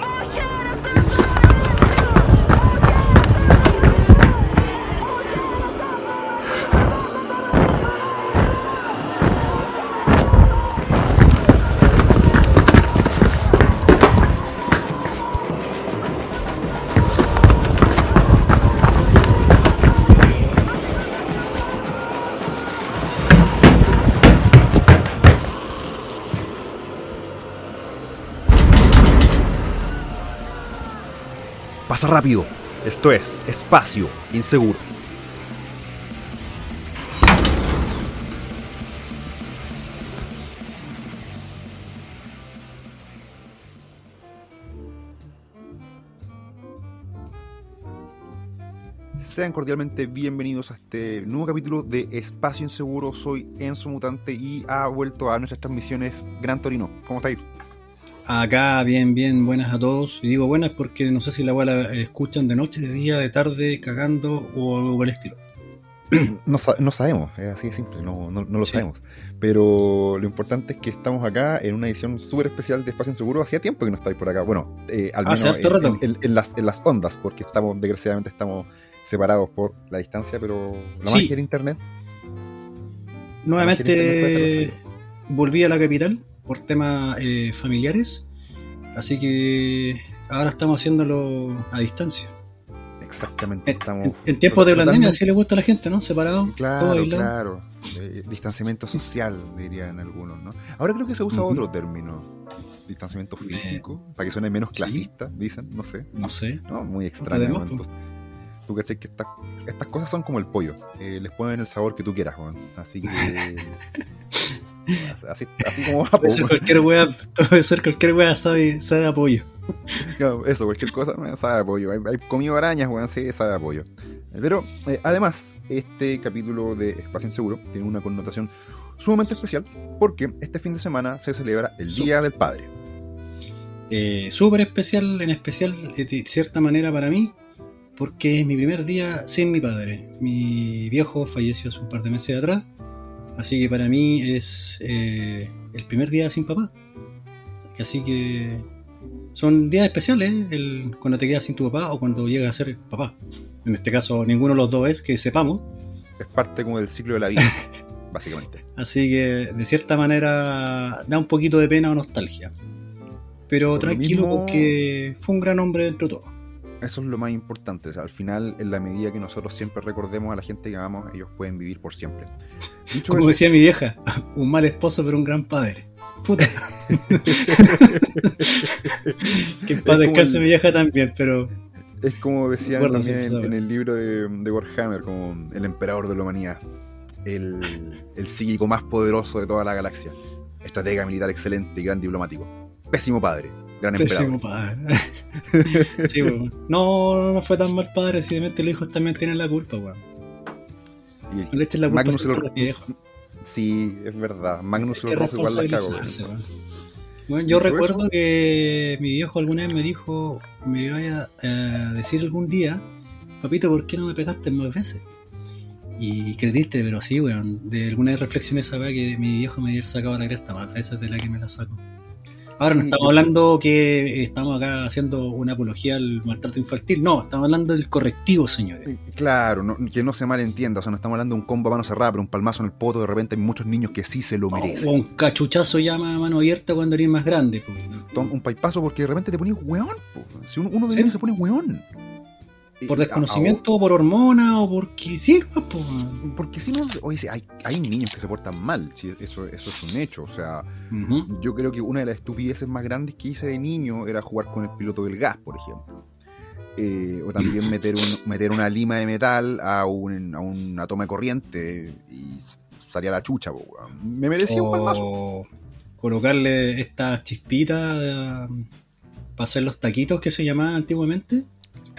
Pasa rápido. Esto es Espacio Inseguro. Sean cordialmente bienvenidos a este nuevo capítulo de Espacio Inseguro. Soy Enzo Mutante y ha vuelto a nuestras transmisiones Gran Torino. ¿Cómo estáis? Acá, bien, bien, buenas a todos. Y digo buenas porque no sé si la la escuchan de noche, de día, de tarde, cagando o algo por el estilo. No, no sabemos, es así de simple, no, no, no lo sabemos. Pero lo importante es que estamos acá en una edición súper especial de Espacio Inseguro. Hacía tiempo que no estáis por acá. Bueno, eh, al menos en, en, en, las, en las ondas, porque estamos, desgraciadamente, estamos separados por la distancia, pero la Sí. magia del internet. Nuevamente volví a la capital por temas eh, familiares, así que ahora estamos haciéndolo a distancia. Exactamente, En, estamos. en- en tiempos de pandemia, así le gusta a la gente, ¿no? Separado, Claro, claro. Eh, distanciamiento social, dirían algunos, ¿no? Ahora creo que se usa otro término. Distanciamiento Eh, físico, para que suene menos sí. clasista, dicen, no sé. No sé. No, muy extraño. Entonces, tú cachai que estas, estas cosas son como el pollo. eh, les ponen el sabor que tú quieras, weón. Así que. así, así como Puede ser cualquier wea, puede ser cualquier wea sabe, sabe apoyo. Claro, Eso, cualquier cosa sabe a pollo. Hay, hay comido arañas, weón, sí, sabe a pollo. Eh, Pero eh, además, este capítulo de Espacio Inseguro tiene una connotación sumamente especial porque este fin de semana se celebra el Día del Padre. Eh, Súper especial, en especial eh, de cierta manera para mí, porque es mi primer día sin mi padre. Mi viejo falleció hace un par de meses atrás, así que para mí es eh, el primer día sin papá. Así que son días especiales, ¿eh? el, cuando te quedas sin tu papá o cuando llegas a ser papá. En este caso, ninguno de los dos es que sepamos. Es parte como del ciclo de la vida, básicamente. Así que de cierta manera da un poquito de pena o nostalgia. Pero Por tranquilo mismo- porque fue un gran hombre dentro de todo. Eso es lo más importante. o sea, al final, en la medida que nosotros siempre recordemos a la gente que amamos, ellos pueden vivir por siempre. Dicho Como eso, decía mi vieja, un mal esposo pero un gran padre. Puta. que descanse el- mi vieja también, pero es como decían también en el libro de, de Warhammer, como el emperador de la humanidad, el, el psíquico más poderoso de toda la galaxia, estratega militar excelente y gran diplomático. Pésimo padre, gran pésimo emperador. padre. sí, weón. No, no fue tan mal padre, simplemente los hijos también tienen la culpa, weón. No le eches la culpa Magnus a el- mi viejo. sí, es verdad. Magnus el rojo igual la cago. weón. Bueno, yo recuerdo eso- que mi viejo alguna vez me dijo, me vaya a decir algún día, papito, ¿por qué no me pegaste más veces? Y crediste, pero sí, weón, de alguna vez reflexioné esa que mi viejo me había sacado la cresta más veces de la que me la saco. Ahora no estamos hablando que estamos acá haciendo una apología al maltrato infantil, no, estamos hablando del correctivo, señores. Claro, no- que no se malentienda, o sea, no estamos hablando de un combo a mano cerrada, pero un palmazo en el poto, de repente hay muchos niños que sí se lo merecen. O un cachuchazo llama a mano abierta cuando eres más grande. pues. Un paipazo porque de repente te pones weón. po. Si uno, uno de Sí. se pone weón. Por Eh, desconocimiento, o por hormona, o porque sí, no, a- porque si no, oye, hay, hay niños que se portan mal, eso, eso es un hecho. O sea, yo creo que una de las estupideces más grandes que hice de niño era jugar con el piloto del gas, por ejemplo. Eh, o también meter, un, meter una lima de metal a, un, a una toma de corriente y salía la chucha. po. Me merecía un palmazo. O colocarle estas chispitas para hacer los taquitos que se llamaban antiguamente,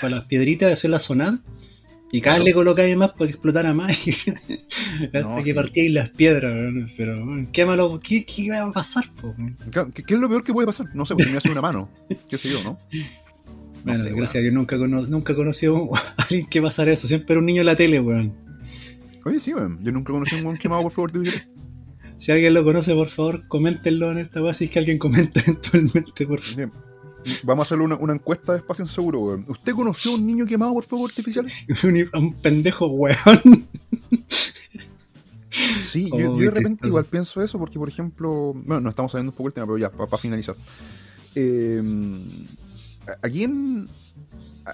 para las piedritas, hacerlas sonar. Y cada vez le colocáis más para que explotara más. y- Hasta No, que sí. partíais las piedras, pero qué malo, ¿qué, qué va a pasar? po? ¿Qué, qué es lo peor que puede pasar? No sé, porque me hace una mano. ¿Qué sé yo, no? No Bueno, sé, gracias a weón. Dios nunca, cono- nunca he conocido a alguien que pasara eso. Siempre era un niño en la tele, weón. Oye, sí, weón. Yo nunca conocí a un weón quemado por favor de. Si alguien lo conoce, por favor, coméntenlo en esta weá. Si es que alguien comenta eventualmente, por favor. Sí. Vamos a hacerle una, encuesta de espacio seguro, weón. ¿Usted conoció a un niño quemado por fuego artificial? un, pendejo weón. Sí, yo, de repente igual pienso eso porque, por ejemplo, bueno, no estamos saliendo un poco el tema, pero ya, para finalizar. Eh, aquí en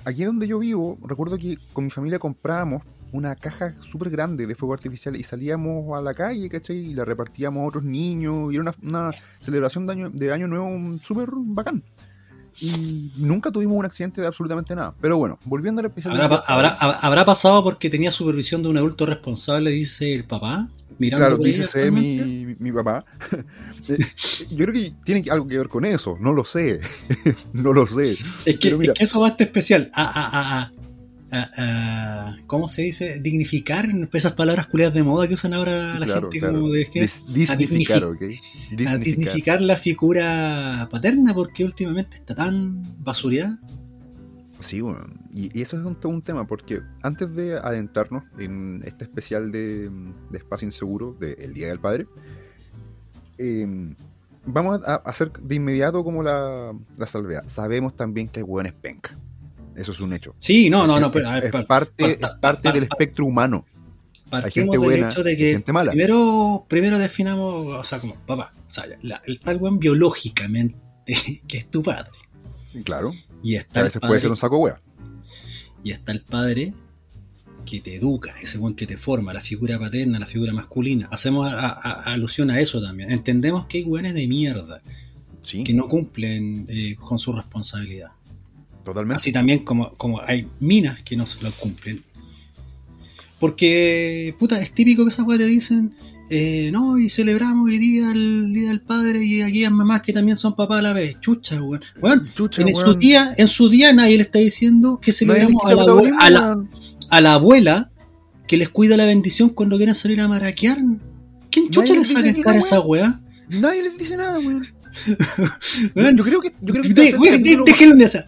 aquí donde yo vivo, recuerdo que con mi familia comprábamos una caja súper grande de fuego artificial y salíamos a la calle, ¿cachai? Y la repartíamos a otros niños y era una, celebración de año, de año nuevo súper bacán. Y nunca tuvimos un accidente de absolutamente nada. Pero bueno, volviendo al episodio. ¿Habrá, habrá pasado porque tenía supervisión de un adulto responsable, dice el papá? claro, dice mi, mi, papá. Eh, yo creo que tiene algo que ver con eso, no lo sé. no lo sé. Es que, es que eso va a estar especial. Ah, ah, ah, ¿Cómo se dice? Dignificar esas palabras culiadas de moda que usan ahora la gente. Como de, dignificar, ¿ok? dignificar la figura paterna porque últimamente está tan basureada. Sí, bueno, y, eso es un, tema, porque antes de adentrarnos en este especial de, Espacio Inseguro, del Día del Padre, em, vamos a, hacer de inmediato como la, la salvedad. Sabemos también que hay hueones penca. Eso es un hecho. Sí, no, no, no. Pero, es, parte, parte del espectro humano. Hay gente buena, hecho de que gente mala. Primero, primero definamos, o sea, como, papá, o sea, el tal buen biológicamente que es tu padre. Claro. Y está a veces puede ser un saco wea. Y está el padre que te educa, ese buen que te forma, la figura paterna, la figura masculina. Hacemos alusión a eso también. Entendemos que hay weones de mierda que no cumplen eh, con su responsabilidad. Totalmente. Así también como, como hay minas que no se lo cumplen. Porque, puta, es típico que esas weas te dicen, eh, no, y celebramos hoy día el Día del Padre y aquí hay mamás que también son papás a la vez. Chucha, weón. en, Su día, en su día nadie le está diciendo que celebramos a la, a, la, abuela que les cuida la bendición cuando quieren salir a maraquear. ¿Quién chucha le saca en cara a esa weá? Nadie les dice nada, weón. yo creo que. Yo creo que. de esa.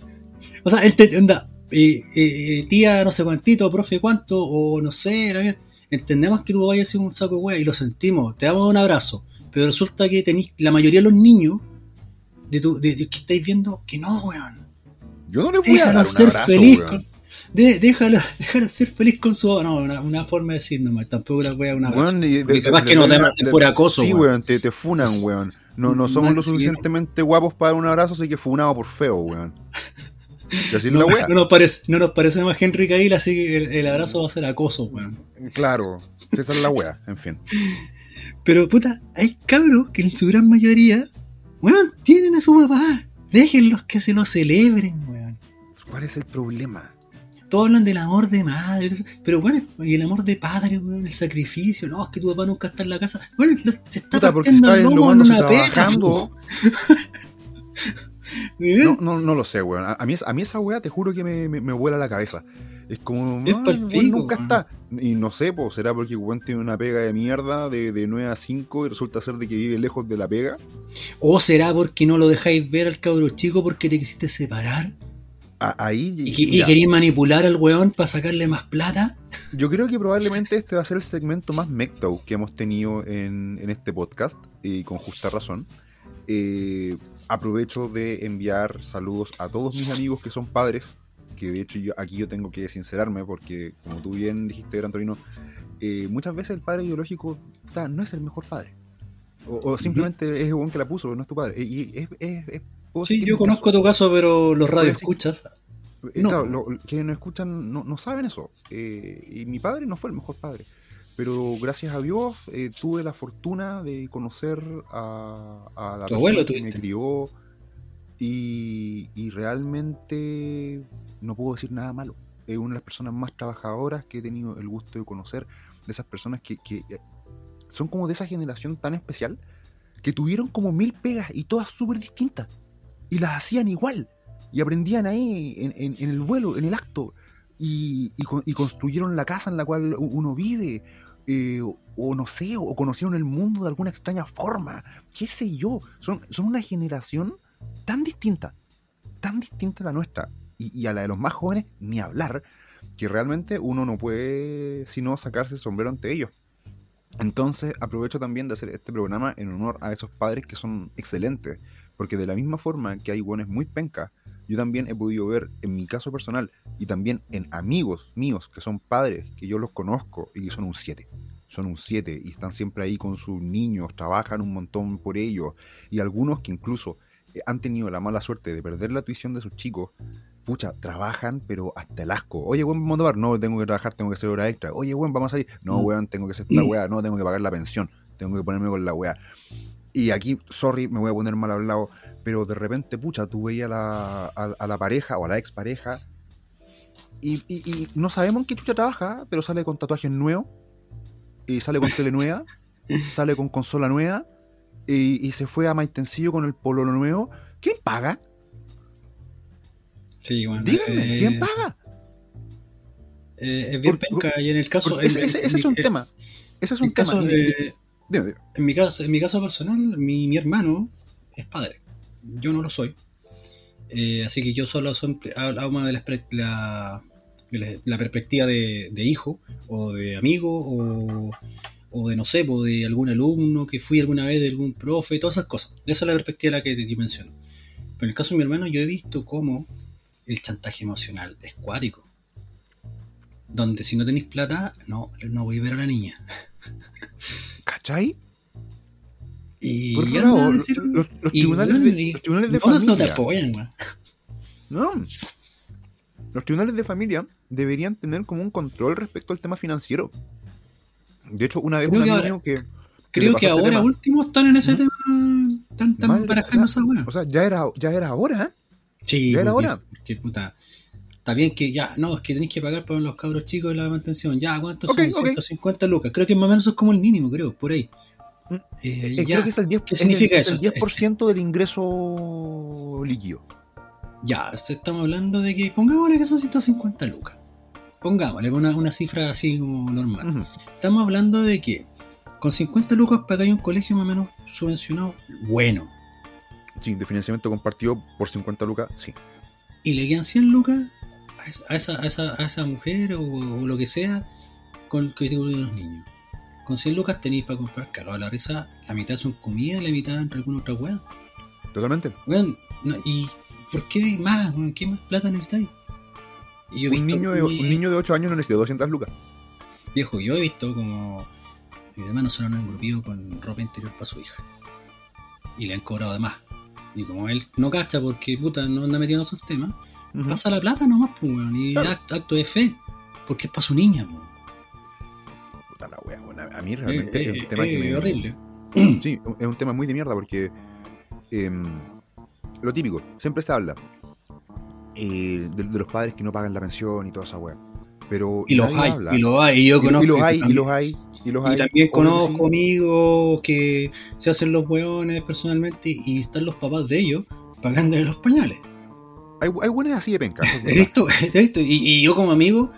O sea, anda, eh, eh, tía no sé cuántito, profe cuánto, o no sé, entendemos que tú vayas a ser un saco de wea y lo sentimos, te damos un abrazo, pero resulta que tenéis la mayoría de los niños de, tu, de, que estáis viendo que no, weón. Yo no le voy a dar un ser abrazo, feliz con, déjalo, déjalo, ser feliz con su. No, una, una forma de decir nomás. Tampoco la voy a una. Weón, de, capaz que no te manden por acoso. Sí, weón, te, te, funan, weón. No, no somos lo suficientemente guapos para dar un abrazo, así que funado por feo, weón. no, no, nos parece, no nos parece más Henry Cavill, así que el, abrazo va a ser acoso, weón. Claro, esa es la wea, en fin. Pero puta, hay cabros que en su gran mayoría, weón, tienen a su papá. Déjenlos que se lo celebren, weón. ¿Cuál es el problema? Todos hablan del amor de madre, pero bueno, y el amor de padre, weón, el sacrificio, no, es que tu papá nunca está en la casa. Bueno, se está Puta, partiendo el lomo en una. No, no, no lo sé, weón. A, mí, a mí esa weá te juro que me, me, vuela la cabeza. Es como, es nunca está. Y no sé, pues, será porque weón tiene una pega de mierda de, de 9 a 5 y resulta ser de que vive lejos de la pega. O será porque no lo dejáis ver al cabro chico porque te quisiste separar. ahí, y, queréis manipular al weón para sacarle más plata. Yo creo que probablemente este va a ser el segmento más mecto que hemos tenido en, en este podcast, y con justa razón. Eh, aprovecho de enviar saludos a todos mis amigos que son padres, que de hecho yo, aquí yo tengo que sincerarme porque como tú bien dijiste, Gran Torino, eh, muchas veces el padre biológico no es el mejor padre. O, simplemente es el buen que la puso, no es tu padre. Y es, sí, yo conozco tu caso, pero los radios escuchas. Eh, no. Claro, quienes no escuchan no, saben eso. Eh, y mi padre no fue el mejor padre pero gracias a Dios eh, tuve la fortuna de conocer a, la persona que me crió y, realmente no puedo decir nada malo. Es una de las personas más trabajadoras que he tenido el gusto de conocer, de esas personas que, eh, son como de esa generación tan especial, que tuvieron como mil pegas y todas súper distintas, y las hacían igual, y aprendían ahí en, el vuelo, en el acto, y, y, construyeron la casa en la cual uno vive, o no sé, o conocieron el mundo de alguna extraña forma, qué sé yo, son, son una generación tan distinta, tan distinta a la nuestra, y, a la de los más jóvenes, ni hablar, que realmente uno no puede sino sacarse el sombrero ante ellos. Entonces aprovecho también de hacer este programa en honor a esos padres que son excelentes, Porque de la misma forma que hay buenos muy pencas, yo también he podido ver en mi caso personal y también en amigos míos que son padres, que yo los conozco y que son un 7. Son un 7 y están siempre ahí con sus niños, trabajan un montón por ellos. Y algunos que incluso eh, han tenido la mala suerte de perder la tuición de sus chicos, pucha, trabajan, pero hasta el asco. Oye, weón, vamos a tomar. No, tengo que trabajar, tengo que hacer hora extra. Oye, weón, vamos a salir. No, mm. weón, tengo que hacer esta mm. weá. No, tengo que pagar la pensión. Tengo que ponerme con la weá. Y aquí, sorry, me voy a poner mal hablado pero de repente, pucha, tú veías a la, pareja o a la expareja y, y, no sabemos en qué chucha trabaja, pero sale con tatuajes nuevos, y sale con tele nueva, sale con consola nueva, y, se fue a Maitencillo con el polo nuevo. ¿Quién paga? Sí, bueno, Díganme, ¿quién eh, paga? Eh, es bien penca, y en el caso. Ese, es un tema. Ese es un tema. En, mi caso, en mi caso personal, mi, mi hermano es padre yo no lo soy. Eh, así que yo solo hablo de la, la, perspectiva de, hijo, o de amigo, o, de no sé, o de algún alumno que fui alguna vez de algún profe, todas esas cosas. Esa es la perspectiva la que te menciono. Pero en el caso de mi hermano, yo he visto cómo el chantaje emocional es cuático. Donde si no tenéis plata, no, no voy a ver a la niña. ¿Cachai? Y Por lado, los, tribunales de, los tribunales de familia. No te apoyan, No. Los tribunales de familia deberían tener como un control respecto al tema financiero. De hecho, una vez creo un amigo que. creo que este ahora último están en ese tema. Están tan barajando esa weá. O sea, ya era, ya era ahora, ¿eh? Sí, ya era ahora. Porque, puta. Está bien que ya, no, es que tenéis que pagar para los cabros chicos la mantención. Ya, ¿cuántos son? 150 lucas. Creo que más o menos es como el mínimo, creo, por ahí. Eh, eh, creo que es el 10%, ¿Qué significa eso? el 10 del ingreso líquido. Ya, estamos hablando de que pongámosle que son 150 lucas. Pongámosle una, una cifra así como normal. Estamos hablando de que con 50 lucas pagáis un colegio más o menos subvencionado bueno. Sí, de financiamiento compartido por 50 lucas, sí. Y le quedan 100 lucas a esa, a esa, a esa mujer o, lo que sea con que de los niños. Con 100 lucas tenéis para comprar cagado la risa. La mitad son comida y la mitad entre alguna otra weá. Totalmente. Weón, ¿y por qué más? ¿Qué más plata necesitáis? Y un, niño de, un niño de 8 años no necesita 200 lucas. Viejo, yo he visto como mi hermano se lo han engrupido con ropa interior para su hija. Y le han cobrado de más. Y como él no cacha porque puta no anda metiendo esos temas, pasa la plata nomás, pues, weón. Y acto, de fe. Porque es para su niña, pues a mí realmente es un tema que me. horrible. Sí, es un tema muy de mierda porque. Em, lo típico, siempre se habla eh, de, los padres que no pagan la pensión y toda esa weá. Pero y los hay, y los hay, y yo conozco. Y los hay, y los hay, y los hay. Y también conozco amigos que se hacen los weones personalmente y están los papás de ellos pagándole los pañales. Hay, hay buenas así de penca. Esto, esto, y, y, yo como amigo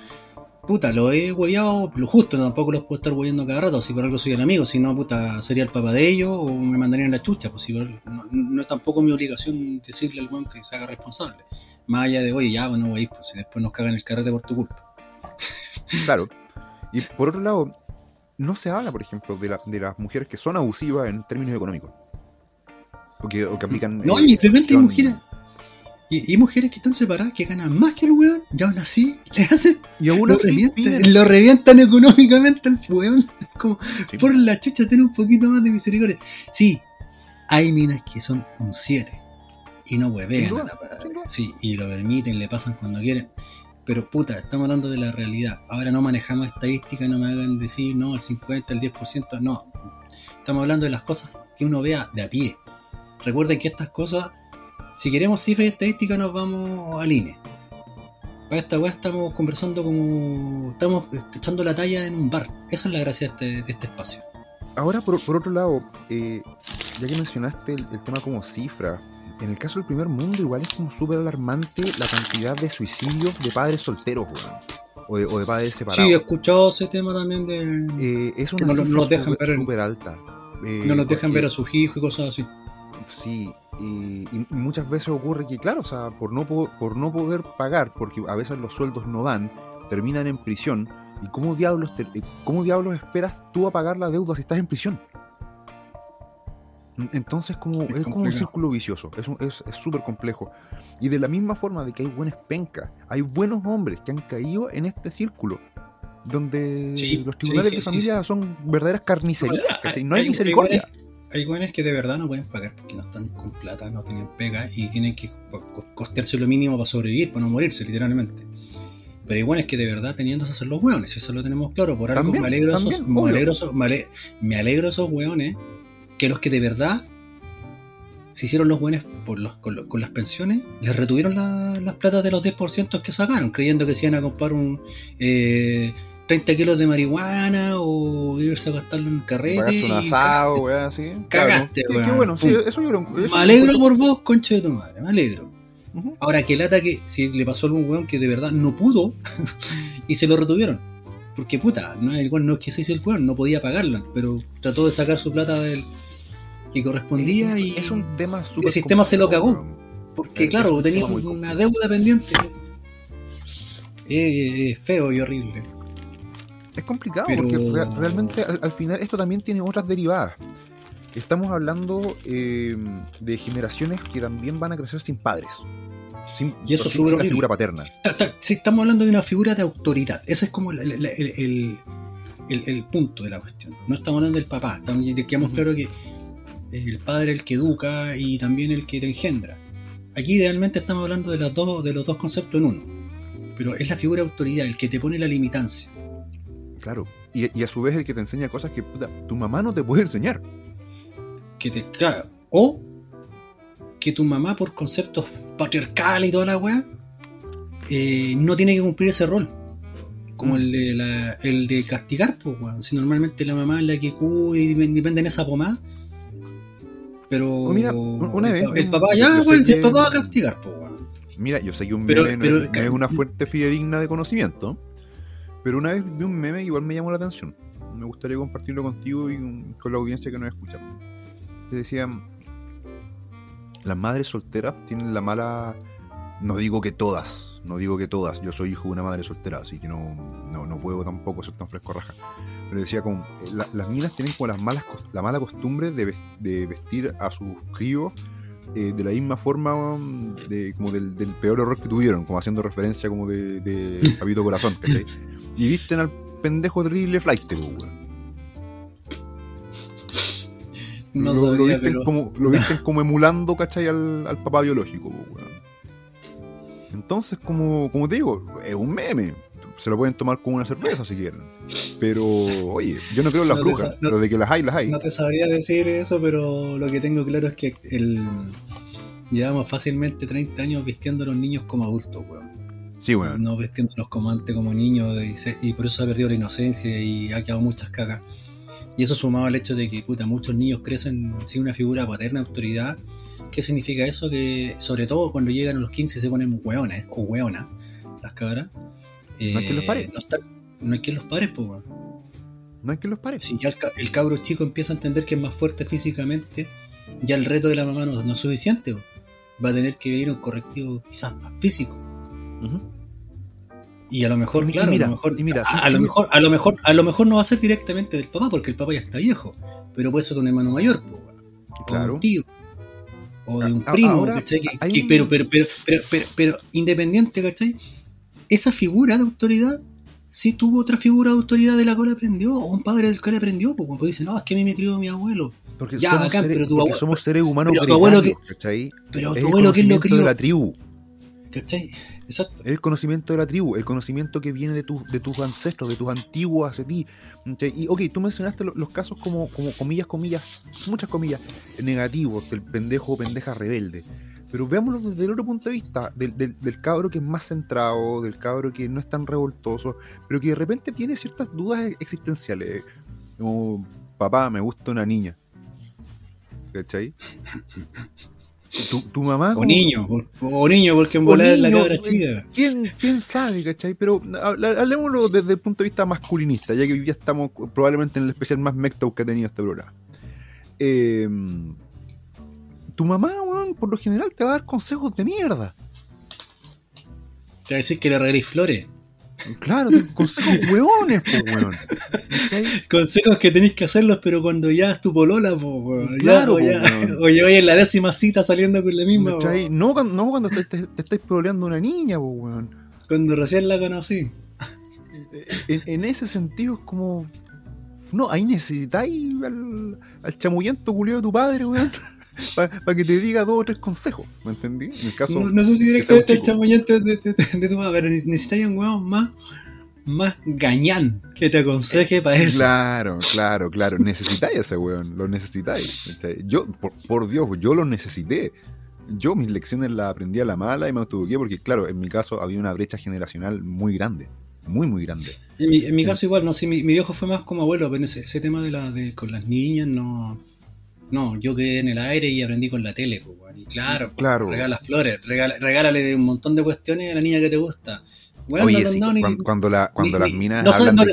puta, lo he hueveado lo justo, tampoco los puedo estar hueveando cada rato, si por algo soy el amigo, si no, puta, sería el papá de ellos o me mandarían la chucha, pues si no, es tampoco mi obligación decirle al weón que se haga responsable. Más allá de, oye, ya, bueno, voy pues si después nos cagan el carrete por tu culpa. Claro. Y por otro lado, no se habla, por ejemplo, de, de las mujeres que son abusivas en términos económicos. O que, o que aplican. No, y de repente hay mujeres y, mujeres que están separadas que ganan más que el weón, y aún así le hacen. Y aún lo, revientan, lo revientan económicamente al weón. Como, por la chucha, tiene un poquito más de misericordia. Sí, hay minas que son un 7 y no huevean a la Sí, y lo permiten, le pasan cuando quieren. Pero puta, estamos hablando de la realidad. Ahora no manejamos estadística, no me hagan decir no, el 50, el 10%, no. Estamos hablando de las cosas que uno vea de a pie. Recuerden que estas cosas si queremos cifras y estadísticas nos vamos al INE. Para esta weá estamos conversando como... Estamos echando la talla en un bar. Esa es la gracia de este, este espacio. Ahora, por, otro lado, eh, ya que mencionaste el, tema como cifra, en el caso del primer mundo igual es como súper alarmante la cantidad de suicidios de padres solteros, O de, padres separados. Sí, he escuchado ese tema también de... Eh, es una cifra súper alta. no nos dejan ver a sus hijos y cosas así. Sí, y, muchas veces ocurre que, claro, o sea, por no, por no poder pagar, porque a veces los sueldos no dan, terminan en prisión. ¿Y cómo diablos, eh, cómo diablos esperas tú a pagar la deuda si estás en prisión? Entonces como, es, como un círculo vicioso, es súper es, complejo. Y de la misma forma de que hay buenas pencas, hay buenos hombres que han caído en este círculo, donde los tribunales de familia son verdaderas carnicerías, no hay, misericordia. Hay buenos que de verdad no pueden pagar porque no están con plata, no tienen pega y tienen que costearse lo mínimo para sobrevivir, para no morirse, literalmente. Pero hay buenos que de verdad teniendo a ser los hueones, eso lo tenemos claro. Por algo me alegro, esos, me, alegro me, alegro esos hueones que los que de verdad se hicieron los buenos por los, con, las pensiones, les retuvieron las platas de los 10% que sacaron, creyendo que se iban a comprar un eh, 30 kilos de marihuana o irse a gastarlo en carrete. un asado, weón, así. Cagaste, weón. Qué, bueno, sí, eso yo lo, Me alegro por vos, concha de tu madre, me alegro. Ahora, que lata que si le pasó a algún weón que de verdad no pudo y se lo retuvieron. Porque puta, no, el weón no es que se hizo el weón, no podía pagarla, pero trató de sacar su plata del que correspondía y es un tema el sistema se lo cagó. Porque claro, tenía una deuda pendiente. Es feo y horrible. Es complicado porque realmente al, final esto también tiene otras derivadas. Estamos hablando eh, de generaciones que también van a crecer sin padres. Sin, y eso sin, una figura paterna. Si estamos hablando de una figura de autoridad, ese es como el, punto de la cuestión. No estamos hablando del papá, estamos, quedamos claro que el padre el que educa y también el que te engendra. Aquí idealmente estamos hablando de, las dos, de los dos conceptos en uno. Pero es la figura de autoridad, el que te pone la limitancia. Claro. Y, a su vez el que te enseña cosas que tu mamá no te puede enseñar. Que te caga. O que tu mamá, por conceptos patriarcales y toda la weá, eh, no tiene que cumplir ese rol. Como mm. el, de el de castigar, pues, weón. Si normalmente la mamá es la que cuida y depende en esa pomada pero. mira, una vez. El, papá, ya, güey, si el papá va a castigar, pues, Mira, yo sé que un meme no, es, una fuente fidedigna de conocimiento, pero una vez vi un meme que igual me llamó la atención. Me gustaría compartirlo contigo y con la audiencia que nos escucha. Te decían: Las madres solteras tienen la mala. No digo que todas, no digo que todas. Yo soy hijo de una madre soltera, así que no, no, no puedo tampoco ser tan fresco raja pero decía como eh, las minas tienen como las malas la mala costumbre de, vestir a sus críos eh, de la misma forma mm, de, como del, peor error que tuvieron, como haciendo referencia como de, de Capito Corazón, ¿cachai? Y visten al pendejo terrible flight, weón. No lo, lo, visten como, lo visten como emulando, ¿cachai? Al, al papá biológico, weón. Entonces, como, como te digo, es un meme se lo pueden tomar con una cerveza si quieren. Pero, oye, yo no creo en las brujas, pero de que las hay, las hay. No te sabría decir eso, pero lo que tengo claro es que el, llevamos fácilmente 30 años vistiendo a los niños como adultos, weón. Sí. No vistiéndolos como antes, como niños, y, por eso se ha perdido la inocencia y ha quedado muchas cagas. Y eso sumado al hecho de que, puta, muchos niños crecen sin una figura paterna, autoridad. ¿Qué significa eso? Que, sobre todo cuando llegan a los 15 se ponen hueones o hueonas, las cabras no hay que los pare. No, hay que los pare, pues, No hay que los pare. Si ya el, cabro chico empieza a entender que es más fuerte físicamente, ya el reto de la mamá no, es suficiente. Va a tener que venir un correctivo quizás más físico. Y a lo mejor, claro, a, lo mejor, a, lo mejor, a lo mejor, a lo mejor no va a ser directamente del papá, porque el papá ya está viejo, pero puede ser un hermano mayor, o de un tío, o de un primo, pero, pero, pero, pero, pero, independiente, ¿cachai? esa figura de autoridad sí tuvo otra figura de autoridad de la cual aprendió, o un padre del cual aprendió, porque pues dice, no, es que a mí me crió mi abuelo. Porque, somos, seres, pero porque somos seres humanos pero tu abuelo que, Pero tu abuelo que lo crió. de la tribu. ¿Cachai? Exacto. El conocimiento de la tribu, el conocimiento que viene de, tu, de tus ancestros, de tus antiguos hacia ti. Y, ok, tú mencionaste los, casos como, como comillas, comillas, muchas comillas, negativos, del pendejo o pendeja rebelde. Pero veámoslo desde el otro punto de vista, del, del, cabro que es más centrado, del cabro que no es tan revoltoso, pero que de repente tiene ciertas dudas existenciales. Como, papá, me gusta una niña. ¿Cachai? Tu, tu, mamá. O niño, o, niño, porque en volar la cabra chica. ¿quién, ¿Quién sabe, cachai? Pero hablemoslo desde el punto de vista masculinista, ya que hoy día estamos probablemente en el especial más mecto que ha tenido este programa. Eh, tu mamá, weón, por lo general te va a dar consejos de mierda. Te va a decir que le regalís flores. Claro, consejos hueones, po, weón. Consejos que tenéis que hacerlos, pero cuando ya es tu polola, po, weón. Claro, ya, o, ya, en la décima cita saliendo con la misma, No, no cuando te, te, estáis proleando una niña, po, weón. Cuando recién la conocí. En, en ese sentido es como. No, ahí necesitáis al, al chamullento culio de tu padre, weón. Para que te diga dos o tres consejos, ¿me entendí? En el caso no, sé si directamente el chamullento de, de, de, tu pero necesitáis un weón más más gañán que te aconseje para eso. Claro, claro, claro. Necesitáis ese weón, lo necesitáis. Yo, por, por, Dios, yo lo necesité. Yo mis lecciones las aprendí a la mala y me autobuqué porque, claro, en mi caso había una brecha generacional muy grande muy, muy grande. En mi, en mi caso igual, no sé, mi, mi, viejo fue más como abuelo, pero ese, ese tema de la de con las niñas no... No, yo quedé en el aire y aprendí con la tele, pues, y claro, claro. regala flores, regala, regálale un montón de cuestiones a la niña que te gusta. Oye, cuando, la, cuando las minas no, hablan de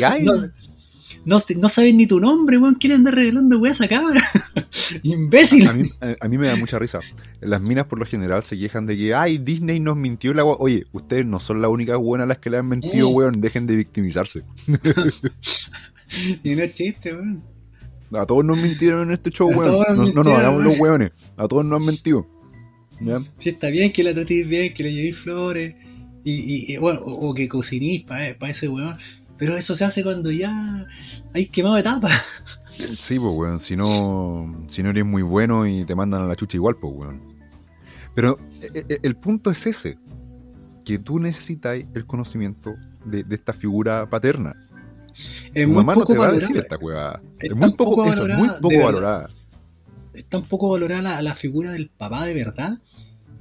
no, no sabes ni tu nombre, weón. ¿Quién anda revelando weas a cabra? Imbécil. A, mí, me da mucha risa. Las minas por lo general se quejan de que, ay, Disney nos mintió la Oye, ustedes no son las únicas buenas las que le han mentido, eh. weón. Dejen de victimizarse. y no es chiste, weón. A todos nos mintieron en este show, weón. No, no nos hagamos los weones. A todos nos han mentido. ¿Ya? Sí, está bien que la tratéis bien, que le llevéis flores. Y, y, bueno, o, que cocinís para pa ese weón. Pero eso se hace cuando ya hay quemado etapa. Sí, pues, weón. Si no, si no eres muy bueno y te mandan a la chucha igual, pues, weón. Pero e, e, el, punto es ese. Que tú necesitas el conocimiento de, esta figura paterna. Es muy poco valorada. esta Es, muy poco, valorada. muy poco valorada. Es tan poco valorada la figura del papá de verdad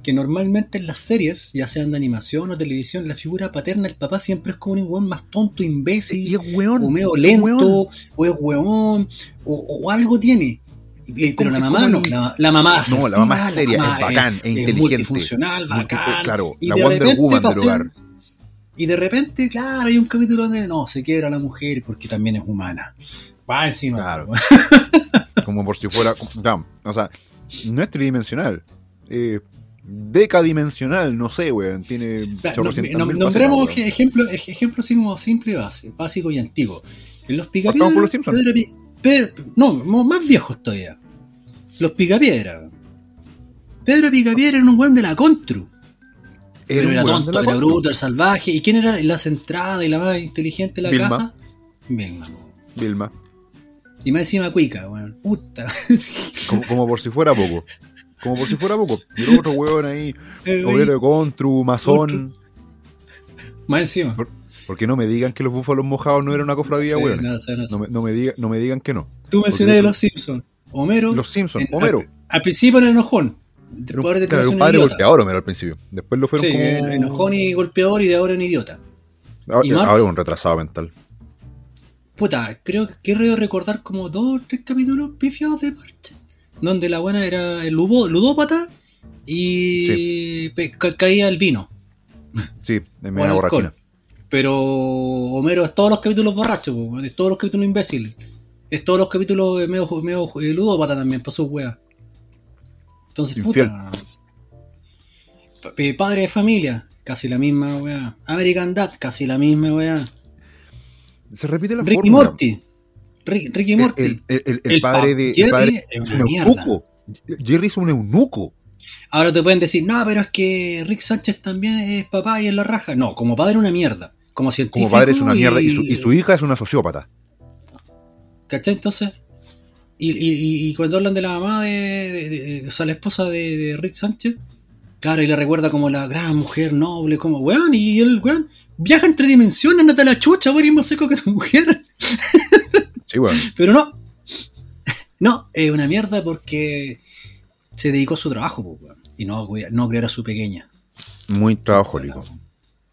que normalmente en las series, ya sean de animación o televisión, la figura paterna, el papá siempre es como un weón más tonto, imbécil, y es weón, o medio lento, o es weón, o, algo tiene. Pero la mamá no, la, mamá No, la mamá es seria, es bacán, es, inteligente. multifuncional, bacán. Claro, y la Wonder Woman del hogar. Y de repente, claro, hay un capítulo donde no, se quiebra la mujer porque también es humana. Va encima. Claro. como por si fuera. o sea, no es tridimensional. Eh, decadimensional, no sé, weón. Tiene no, Nombremos ejemplos ejemplo así como simple y base, básico y antiguo. En los picapiedras. por los no, más viejos todavía. Los picapiedras. Pedro Picapiedra era un weón de la Contru. Era, Pero era tonto, era bruto, era salvaje. ¿Y quién era la centrada y la más inteligente de la casa? Vilma. Vilma. Y más encima cuica, weón. Puta. como por si fuera poco. Como por si fuera poco. Y otro huevón ahí, eh, obrero de Contru, masón. Más encima. porque no me digan que los búfalos mojados no eran una cofradía, sí, weón. No, me, no, me diga, no me digan que no. Tú mencionaste los Simpsons. Homero. Los Simpsons, Homero. Al, principio era enojón. Después claro, un padre golpeador Homero al principio. Después lo fueron sí, como. enojón y golpeador y de ahora un idiota. Ahora, y ahora es un retrasado mental. Puta, creo que quiero recordar como dos o tres capítulos pifiados de marcha donde la buena era el ludópata y caía el vino. Sí, de media borrachina. Pero Homero es todos los capítulos borrachos, es todos los capítulos imbéciles. Es todos los capítulos medio, medio eh, ludópata también, pasó wea. Entonces, puta. Padre de familia, casi la misma wea. American Dad, casi la misma wea. Se repite la Ricky Morty. Ricky Morty. El, padre de. Jerry es un eunuco. Jerry es un eunuco. Ahora te pueden decir, no, pero es que Rick Sánchez también es papá y es la raja. No, como padre es una mierda. Como científico. Como padre es una mierda y, su, hija es una sociópata. ¿Cachai? Entonces. Y, cuando hablan de la mamá de, o sea, la esposa de, Rick Sánchez, claro, y le recuerda como la gran mujer noble, como, weón, y el weón viaja entre dimensiones, andate a la chucha, weón, y más seco que tu mujer. Pero no. No, es una mierda porque se dedicó a su trabajo, y no, no crear a su pequeña. Muy trabajólico.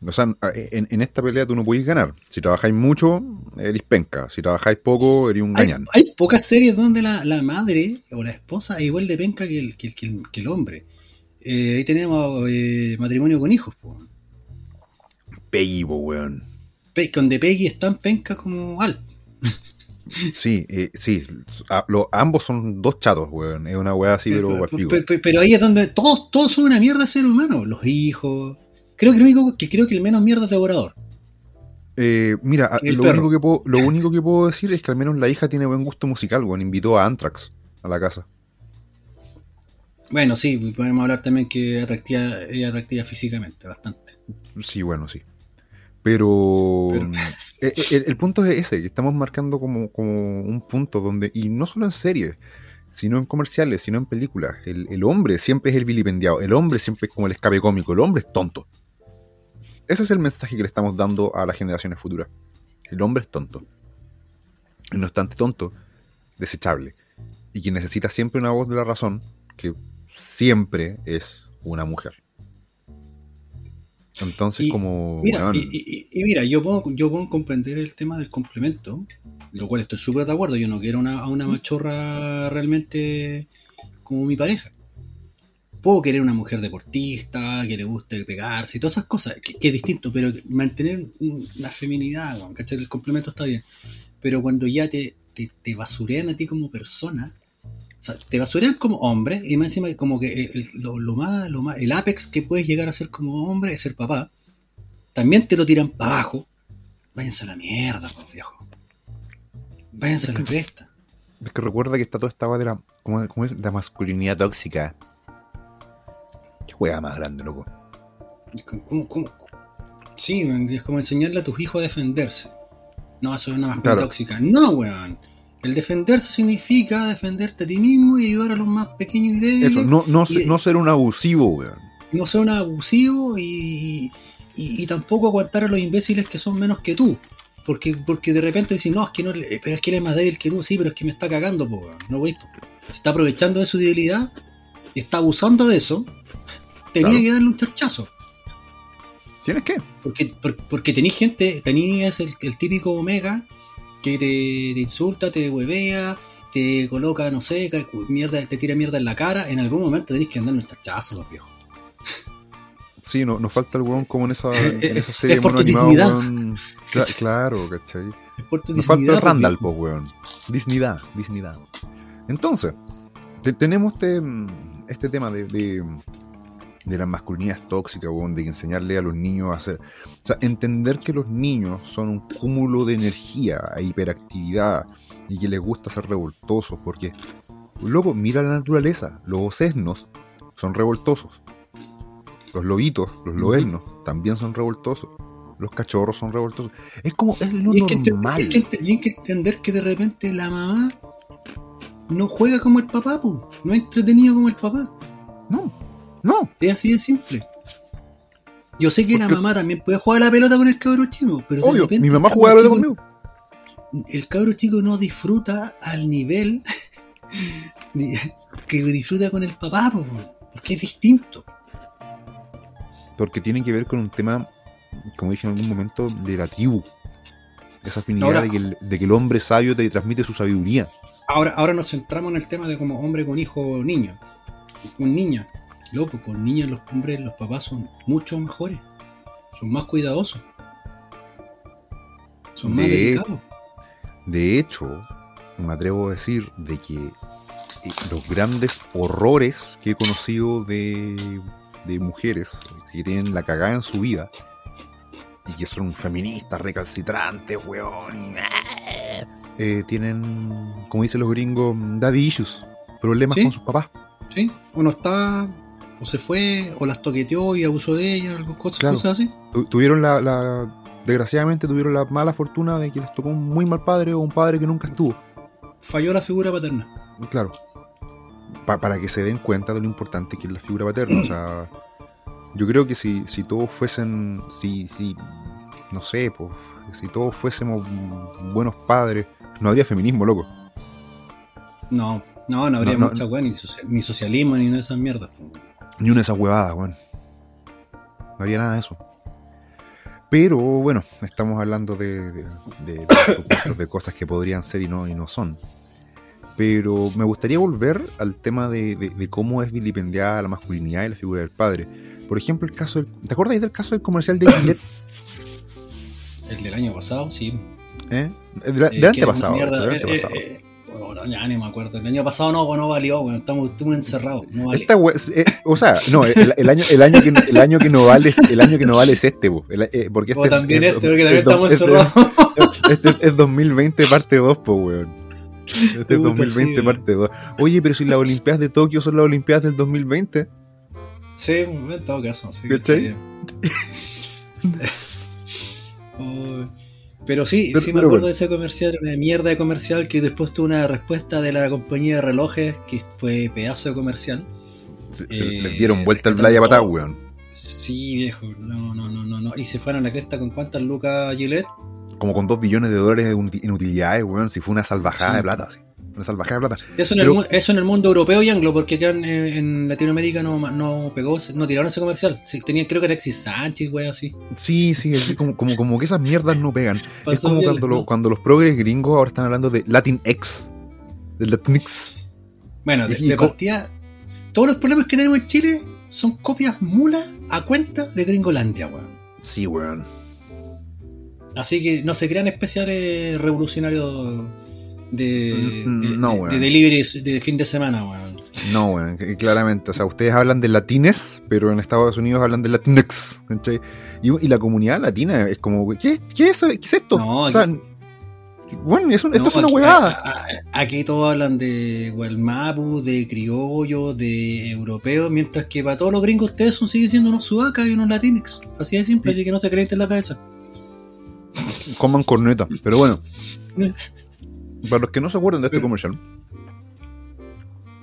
O sea, en, esta pelea tú no podéis ganar. Si trabajáis mucho, eres penca. Si trabajáis poco, eres un gañán. Hay, pocas series donde la, madre o la esposa es igual de penca que el, que, que el hombre. Eh, ahí tenemos eh, matrimonio con hijos. Po. Peggy, weón. donde Peggy es tan penca como Al. Sí, eh, sí. ambos son dos chatos, weón. Es una weá así, pero, pero, ahí es donde todos, todos son una mierda de ser humano. Los hijos. Creo que el único que creo que el menos mierda es devorador. Eh, mira, lo único, que puedo, lo único que puedo decir es que al menos la hija tiene buen gusto musical, weón. Invitó a Anthrax a la casa. Bueno, sí, podemos hablar también que atractiva, es atractiva físicamente, bastante. Sí, bueno, sí. Pero, eh, eh, El, punto es ese, que estamos marcando como, como, un punto donde, y no solo en series, sino en comerciales, sino en películas, el, el, hombre siempre es el vilipendiado, el hombre siempre es como el escape cómico, el hombre es tonto. Ese es el mensaje que le estamos dando a las generaciones futuras. El hombre es tonto. Y no obstante tonto, desechable. Y quien necesita siempre una voz de la razón, que siempre es una mujer. Entonces, como. Mira, y, mira, yo puedo, yo puedo comprender el tema del complemento, lo cual estoy súper de acuerdo. Yo no quiero una, a una machorra realmente como mi pareja. Puedo querer una mujer deportista, que le guste pegarse y todas esas cosas, que, es distinto, pero mantener una feminidad, ¿cachai? El complemento está bien. Pero cuando ya te, te, te basurean a ti como persona, o sea, te basurean como hombre y más encima como que el, lo, más, lo más, el apex que puedes llegar a ser como hombre es ser papá. También te lo tiran para abajo. Váyanse a la mierda, pues viejo. Váyanse a la cresta. Es que recuerda que está todo estaba de la, ¿cómo, es? la masculinidad tóxica. Qué juega más grande, loco. Sí, es como enseñarle a tus hijos a defenderse. No, eso es una masculinidad tóxica. No, weón. El defenderse significa defenderte a ti mismo y ayudar a los más pequeños y débiles. Eso, no, no, no ser un abusivo, weón. No ser un abusivo y, y, tampoco aguantar a los imbéciles que son menos que tú. Porque, porque de repente dicen, no, es que no, pero es que él es más débil que tú, sí, pero es que me está cagando, po, no veis. Se está aprovechando de su debilidad, y está abusando de eso, tenía que darle un charchazo. ¿Tienes qué? Porque, porque, tenéis gente, tenías el, el típico Omega que te, insulta, te huevea, te coloca, no sé, mierda, te tira mierda en la cara, en algún momento tenés que andar en un tachazo, los viejos. Sí, no, nos falta el weón como en esa, en esa serie mono animado, claro, ¿cachai? Nos falta el Randall, pues, weón. Disneydad, Disneydad. Entonces, tenemos este, este tema de, de, de las masculinidades tóxicas, weón, de enseñarle a los niños a hacer o sea, entender que los niños son un cúmulo de energía e hiperactividad y que les gusta ser revoltosos, porque, luego mira la naturaleza, los ocesnos son revoltosos, los lobitos, los loelnos, también son revoltosos, los cachorros son revoltosos. Es como, es lo normal. y hay que entender que de repente la mamá no juega como el papá, no es entretenido como el papá. No, no. Es así de simple. Yo sé que la mamá también puede jugar la pelota con el cabro chico, pero Obvio, mi mamá juega la pelota conmigo. El cabro chico no disfruta al nivel que disfruta con el papá, porque es distinto. Porque tiene que ver con un tema, como dije en algún momento, de la tribu. Esa afinidad de, que el, hombre sabio te transmite su sabiduría. Ahora, ahora nos centramos en el tema de como hombre con hijo o niño. Un niño. Loco, con niños los hombres, los papás son mucho mejores. Son más cuidadosos. Son más delicados. De hecho, me atrevo a decir de que eh, los grandes horrores que he conocido de, de mujeres que tienen la cagada en su vida y que son feministas recalcitrantes, weón, eh, tienen, como dicen los gringos, daddy issues, problemas con sus papás. Sí, uno está o se fue, o las toqueteó y abusó de ellas, cosas, así. tuvieron la, desgraciadamente tuvieron la mala fortuna de que les tocó un muy mal padre o un padre que nunca estuvo. Falló la figura paterna. Claro. para que se den cuenta de lo importante que es la figura paterna. o sea, yo creo que si, si todos fuesen, si, si, no sé, pues, si todos fuésemos buenos padres, no habría feminismo, loco. No, no, no habría mucha weá, ni, socialismo, ni nada de esas mierdas. Ni una de esas huevadas, weón. No había nada de eso. Pero bueno, estamos hablando de, de, cosas que podrían ser y no, y no son. Pero me gustaría volver al tema de, cómo es vilipendiada la masculinidad y la figura del padre. Por ejemplo, el caso del, ¿Te acuerdas del caso del comercial de Gillette? El del año pasado, sí. ¿Eh? Del, eh, antepasado. Eh, Bueno, ya ni me acuerdo. El año pasado no, no valió, bueno, estamos, encerrados. No vale. Eh, o sea, no, el, año, el, año que, el año que no vale, el año que no vale es este, eh, porque este, también este, porque también estamos encerrados. Este, es 2020 parte 2, pues, weón. Este es 2020 parte 2. Oye, pero si las Olimpiadas de Tokio son las Olimpiadas del 2020. Sí, en todo caso. Sí. Pero sí, sí me acuerdo de ese comercial, una mierda de comercial que después tuvo una respuesta de la compañía de relojes que fue pedazo de comercial. Se, le dieron vuelta el playa patá, weón. Sí, viejo, no, no, no, no, no. Y se fueron a la cresta con cuántas lucas Gillette. Como con dos billones de dólares en utilidades, weón. Si fue una salvajada de plata, sí una salvajada de plata. Eso en, el, eso en el mundo europeo y anglo, porque acá en, Latinoamérica no, no, pegó, no tiraron ese comercial. Sí, tenía, creo que Alexis Sánchez, güey, así. Sí, sí, como, como, como, que esas mierdas no pegan. es como cuando, cuando los progres gringos ahora están hablando de Latin X, de Latinx. Bueno, de, partida, todos los problemas que tenemos en Chile son copias mulas a cuenta de Gringolandia, weón. Sí, weón. Así que no se crean especiales revolucionarios de, mm, no, de, delivery de fin de semana, weón. No, weón, claramente. O sea, ustedes hablan de latines, pero en Estados Unidos hablan de latinex. Y, y, la comunidad latina es como, ¿qué, qué, es, ¿qué es esto? No, o sea, bueno, esto es una huevada. Aquí todos hablan de Guelmapu, de criollo, de europeo, mientras que para todos los gringos ustedes son, siguen siendo unos sudacas y unos latinex. Así de simple, así que no se creen en la cabeza. Coman corneta, pero bueno. Para los que no se acuerdan de este comercial.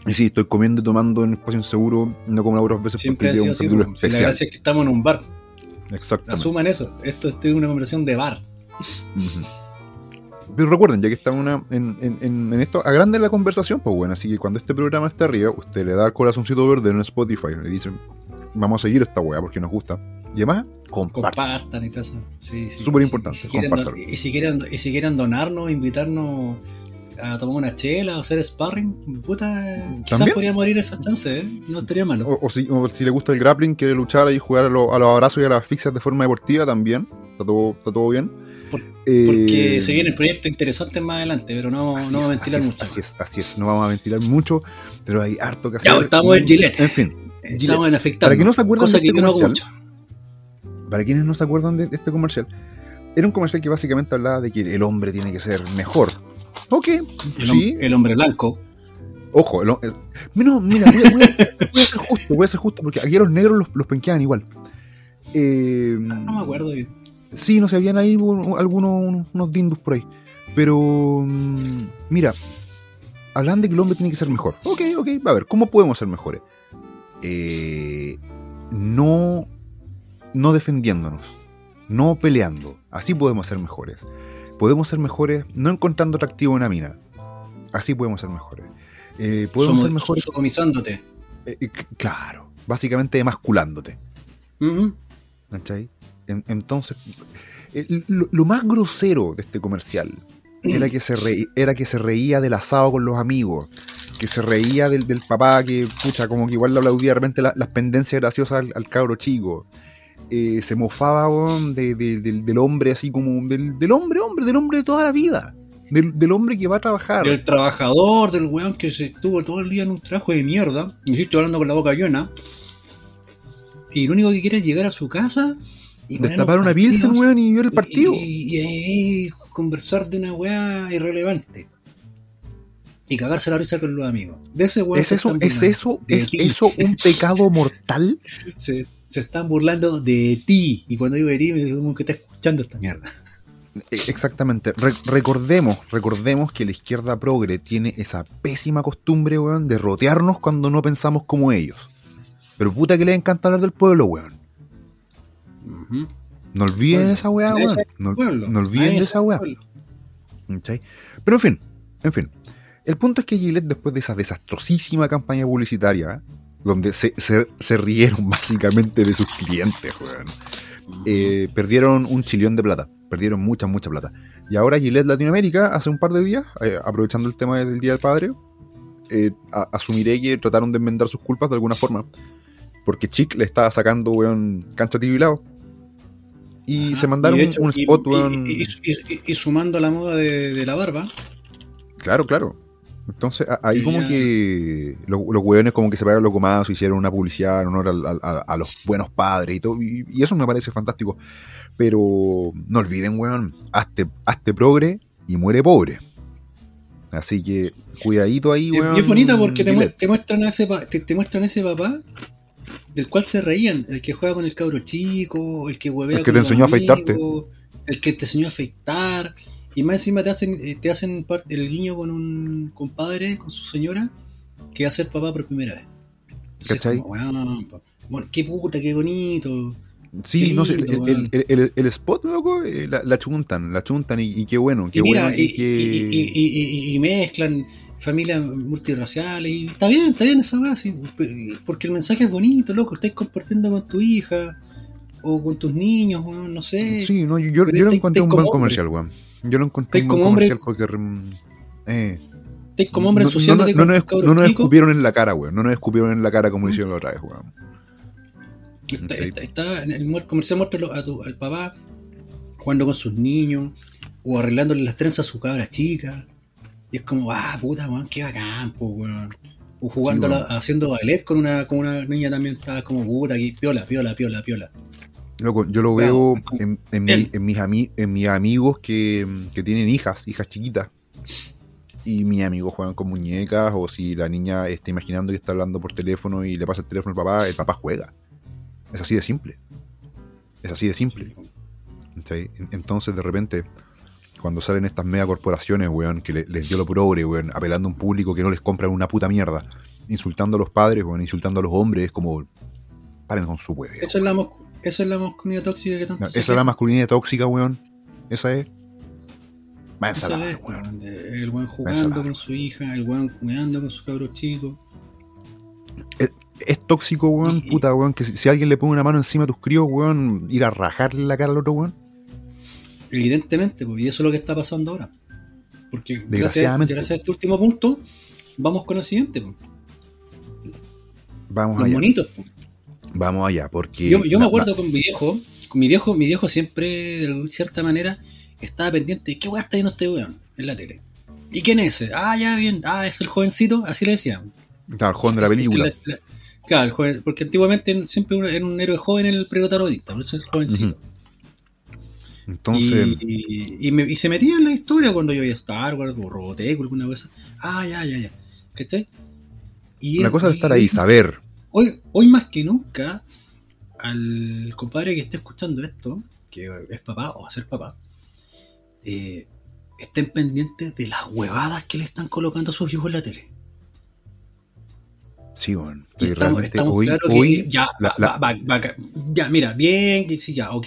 Y sí, estoy comiendo y tomando en espacio seguro, no como otras veces Siempre porque un capítulo especial. Si la gracia es que estamos en un bar. Exacto. Asuman eso. Esto es una conversación de bar. Pero recuerden, ya que estamos en, en, en, esto, agranden la conversación, pues bueno, así que cuando este programa esté arriba, usted le da el corazoncito verde en Spotify, le dicen, vamos a seguir esta weá porque nos gusta. Y además, compartan. Compartan y todo eso. Sí, sí. Súper importante. Y, si quieren, y si quieren donarnos, invitarnos a tomar una chela o hacer sparring, puta, quizás podría morir esa chance, ¿eh? No estaría malo. O, si, o, si, le gusta el grappling, quiere luchar y jugar a, los abrazos y a las asfixias de forma deportiva también. Está todo, está todo bien. porque eh, se viene el proyecto interesante más adelante, pero no, no vamos a ventilar mucho. Así es, así es, no vamos a ventilar mucho, pero hay harto que hacer. Ya, estamos en Gillette. En fin, estamos en afectando. Para que no se acuerden de este comercial, para quienes no se acuerdan de, este comercial, era un comercial que básicamente hablaba de que el hombre tiene que ser mejor. Ok, el, sí. El hombre blanco. Ojo, el, no, mira, voy a, ser justo, voy a ser justo, porque aquí a los negros los, los penqueaban igual. Eh, no, me acuerdo bien. Sí, no sé, habían ahí algunos unos dindos por ahí. Pero, mm, mira, hablan de que el hombre tiene que ser mejor. Ok, ok, va a ver, ¿cómo podemos ser mejores? Eh, no no defendiéndonos, no peleando. Así podemos ser mejores. Podemos ser mejores no encontrando atractivo una mina. Así podemos ser mejores. Eh, podemos ser mejores. Sodomizándote. Eh, eh, claro, básicamente emasculándote. entonces, lo, más grosero de este comercial era que, se era que se reía del asado con los amigos, que se reía del, papá que, pucha, como que igual le aplaudía de repente las pendencias graciosas al, al cabro chico. Eh, se mofaba del, hombre así como del, hombre, hombre, del hombre de toda la vida. Del, hombre que va a trabajar. Del trabajador, del weón que se estuvo todo el día en un trabajo de mierda. Y estoy hablando con la boca llena. Y lo único que quiere es llegar a su casa y destapar una pilsen, weón, y ver el partido. Y, conversar de una weá irrelevante. Y cagarse la risa con los amigos. De ese weón ¿Es eso, ¿es eso, es eso un pecado mortal? sí se están burlando de ti. Y cuando digo de ti, me digo que está escuchando esta mierda. E, exactamente. recordemos, recordemos que la izquierda progre tiene esa pésima costumbre, weón, de rotearnos cuando no pensamos como ellos. Pero puta que les encanta hablar del pueblo, weón. No olviden esa weá, weón. No, olviden de esa weá. Pero en fin, en fin. El punto es que Gillette, después de esa desastrosísima campaña publicitaria, donde se, se, rieron básicamente de sus clientes, weón. Eh, perdieron un chillón de plata, perdieron mucha, mucha plata. Y ahora Gillette Latinoamérica, hace un par de días, eh, aprovechando el tema del Día del Padre, eh, asumiré que trataron de enmendar sus culpas de alguna forma. Porque Chick le estaba sacando, weón, cancha tibilado. Y se mandaron un spot, y, y, sumando la moda de, de la barba. Claro, claro. Entonces, ahí como que los, los hueones como que se pegaron los y hicieron una publicidad en honor a, los buenos padres y todo, y, eso me parece fantástico. Pero no olviden, weón, hazte, hazte progre y muere pobre. Así que cuidadito ahí, weón. Y es bonita porque te, muestran a ese, te, muestran ese papá del cual se reían, el que juega con el cabro chico, el que huevea El que te enseñó a afeitarte. El que te enseñó a afeitar. Y más encima te hacen, eh, te hacen el guiño con un compadre, con su señora, que va a ser papá por primera vez. Entonces, bueno, qué puta, qué bonito. Sí, no sé, el, el, spot, loco, eh, la, la, chuntan, la chuntan y, qué bueno, qué y bueno. Y, mezclan familias multiraciales y está bien, está bien esa base, porque el mensaje es bonito, loco, estáis compartiendo con tu hija o con tus niños, no sé. Sí, no, yo, yo, lo encontré un buen comercial, weón. Yo lo encontré un buen comercial porque... Eh, como hombre no, no, no, nos, no nos escupieron en la cara, weón. No nos escupieron en la cara como hicieron la otra vez, weón. Está, en el comercial muestra al papá jugando con sus niños o arreglándole las trenzas a su cabra chica. Y es como, ah, puta, weón, qué bacán, weón. O jugando, haciendo ballet con una, con una niña también, estaba como, puta, aquí, piola, piola, piola, piola. Loco, yo lo veo en, mis, en mis amigos que, que tienen hijas, hijas chiquitas y mis amigos juegan con muñecas o si la niña está imaginando y está hablando por teléfono y le pasa el teléfono al papá, el papá juega. Es así de simple. Es así de simple. Entonces, de repente, cuando salen estas megacorporaciones, weón, que les dio lo progre, weón, apelando a un público que no les compra una puta mierda, insultando a los padres, weón, insultando a los hombres, es como. Paren con su weón. Eso es la, eso es la masculinidad tóxica que tanto Esa es la masculinidad tóxica, weón. Esa es. Va ensalada, weón. El weón jugando con su hija, el weón jugando con su cabro chico es tóxico, weón, puta, weón, que si, alguien le pone una mano encima a tus críos, weón, ir a rajarle la cara al otro, weón. Evidentemente, pues, y eso es lo que está pasando ahora. Porque gracias, gracias a este último punto, vamos con el siguiente. Pues. Vamos allá. bonitos, pues. Vamos allá, porque... Yo, me acuerdo con mi viejo, con mi viejo, mi viejo siempre, de cierta manera, estaba pendiente de qué weón está viendo este weón en la tele. ¿Y quién es ese? Ah, ya, bien. Ah, es el jovencito, así le decían. Claro, el joven de la película. Claro, porque antiguamente siempre era un héroe joven en el protagonista, por eso es jovencito. Entonces. Y, se metía en la historia cuando yo iba a Star Wars o Robotech o alguna cosa. Ah, ya, ya, ya. ¿Cachai? Y la cosa de estar ahí, saber. Hoy, hoy más que nunca, al compadre que esté escuchando esto, que es papá o va a ser papá, eh, estén pendientes de las huevadas que le están colocando a sus hijos en la tele. Sí, bueno. estamos, hoy, que ya, ya, mira, bien, sí, ya, ok.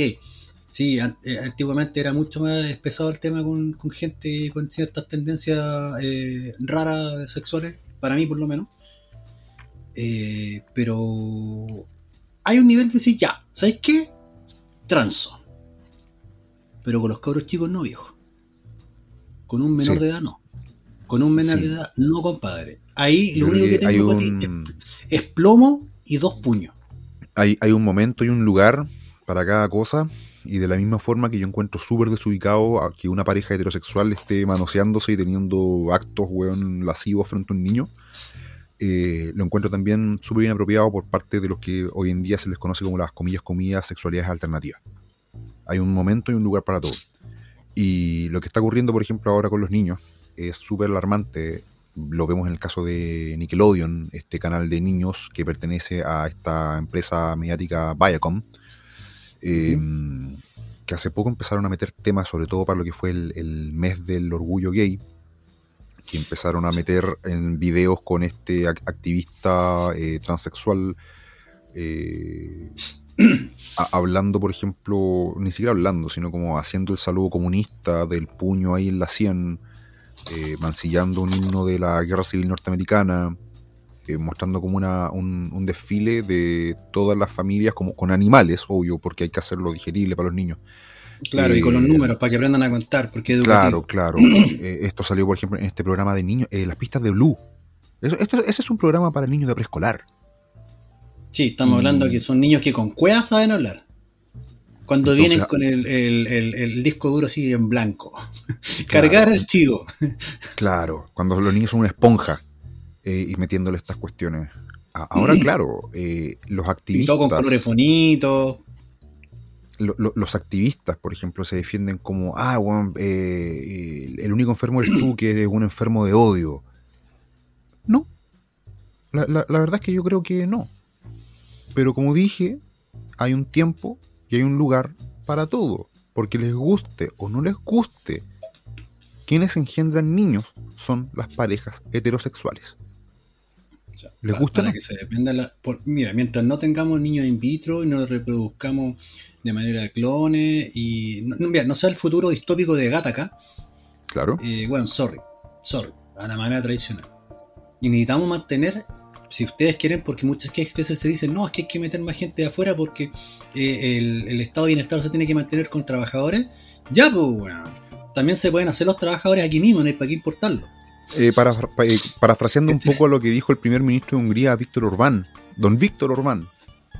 Sí, eh, antiguamente era mucho más pesado el tema con, gente con ciertas tendencias eh, raras sexuales, para mí por lo menos. Eh, pero hay un nivel de decir, ya, ¿sabes qué? Transo. Pero con los cabros chicos no, viejo. Con un menor de edad no. Con un menor de edad no, compadre. Ahí lo único que, tengo es, plomo y dos puños. Hay, hay un momento y un lugar para cada cosa. Y de la misma forma que yo encuentro súper desubicado a que una pareja heterosexual esté manoseándose y teniendo actos, weón, lascivos frente a un niño, eh, lo encuentro también súper bien apropiado por parte de los que hoy en día se les conoce como las comillas, comillas, sexualidades alternativas. Hay un momento y un lugar para todo. Y lo que está ocurriendo, por ejemplo, ahora con los niños es súper alarmante lo vemos en el caso de Nickelodeon, este canal de niños que pertenece a esta empresa mediática Viacom, em, que hace poco empezaron a meter temas, sobre todo para lo que fue el, mes del orgullo gay, que empezaron a meter en videos con este activista eh, transexual. Eh, hablando, por ejemplo, ni siquiera hablando, sino como haciendo el saludo comunista del puño ahí en la sien, eh, mancillando un himno de la guerra civil norteamericana, eh, mostrando como una, un, desfile de todas las familias como con animales, obvio, porque hay que hacerlo digerible para los niños. Claro, y con los eh, números, para que aprendan a contar, porque Claro, claro. esto salió, por ejemplo, en este programa de niños, las pistas de Blue. esto, ese es un programa para niños de preescolar. Sí, estamos hablando que son niños que con cuevas saben hablar. Cuando vienen con el, disco duro así en blanco. Cargar archivo. Claro, cuando los niños son una esponja eh, y metiéndole estas cuestiones. Ahora, claro, eh, los activistas. Y todo con colores bonitos. Los activistas, por ejemplo, se defienden como, ah, bueno, eh, el único enfermo eres tú, que eres un enfermo de odio. No. La, la verdad es que yo creo que no. Pero como dije, hay un tiempo y hay un lugar para todo, porque les guste o no les guste. Quienes engendran niños son las parejas heterosexuales. ¿Les gusta? Para que se dependa la, mira, mientras no tengamos niños in vitro y no reproduzcamos de manera de clones y no, mira, no sea el futuro distópico de Gattaca. Claro. Eh, bueno, sorry, sorry, a la manera tradicional. Y necesitamos mantener si ustedes quieren, porque muchas veces se dicen, no, es que hay que meter más gente de afuera porque eh, el, estado de bienestar se tiene que mantener con trabajadores, ya, pues, bueno, también se pueden hacer los trabajadores aquí mismo, no hay para qué importarlo. Eh, para, eh, parafraseando un poco lo que dijo el primer ministro de Hungría, Víctor Orbán, don Víctor Orbán,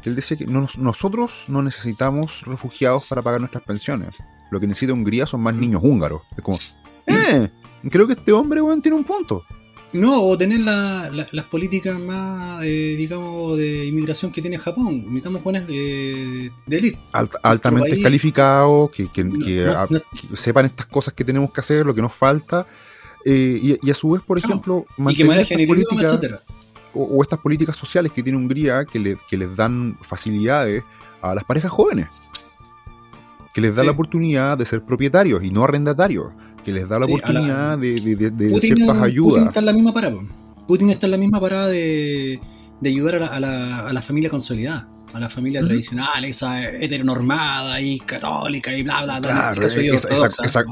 él decía que nosotros no necesitamos refugiados para pagar nuestras pensiones. Lo que necesita Hungría son más niños húngaros. Es como, eh, creo que este hombre, tiene un punto. No, o tener las políticas más, eh, digamos, de inmigración que tiene Japón. Necesitamos buenas eh, de élite. altamente calificados, que, sepan estas cosas que tenemos que hacer, lo que nos falta. Eh, y, a su vez, por ejemplo, mantener políticas, o, estas políticas sociales que tiene Hungría que, que les dan facilidades a las parejas jóvenes. Que les da la oportunidad de ser propietarios y no arrendatarios que les da la oportunidad de, ciertas ayudas. Putin está en la misma parada. Putin está en la misma parada de, ayudar a la, familia consolidada, a la familia tradicional, esa heteronormada y católica y bla, bla, bla.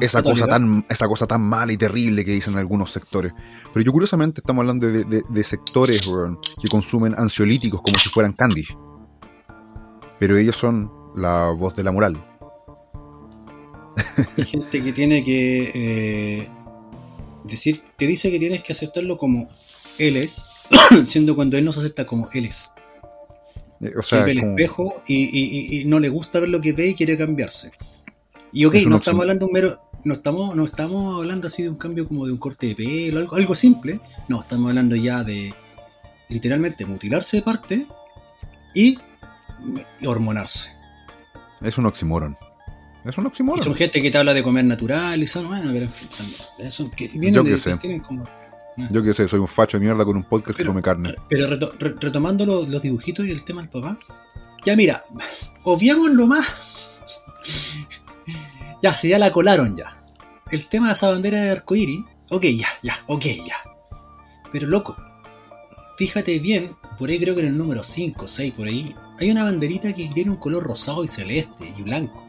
esa, cosa tan, esa cosa tan mala y terrible que dicen algunos sectores. Pero yo curiosamente estamos hablando de, sectores que consumen ansiolíticos como si fueran candy. Pero ellos son la voz de la moral. Hay gente que tiene que eh, decir, te dice que tienes que aceptarlo como él es, siendo cuando él no se acepta como él es. Eh, o sea, ve el espejo y, no le gusta ver lo que ve y quiere cambiarse. Y ok, no estamos hablando un mero. No estamos, no estamos hablando así de un cambio como de un corte de pelo, algo, algo simple. No, estamos hablando ya de literalmente mutilarse de parte y hormonarse. Es un oxímoron. Es un oxímoron. son gente que te habla de comer natural y son, bueno, pero en fin, también. que Yo que sé. Yo que sé, soy un facho de mierda con un podcast que come carne. Pero retomando los, dibujitos y el tema del papá. Ya mira, obviamos lo más. ya, si ya la colaron ya. El tema de esa bandera de arcoíris. Ok, ya, ya, ok, ya. Pero loco, fíjate bien, por ahí creo que en el número 5 6 por ahí, hay una banderita que tiene un color rosado y celeste y blanco.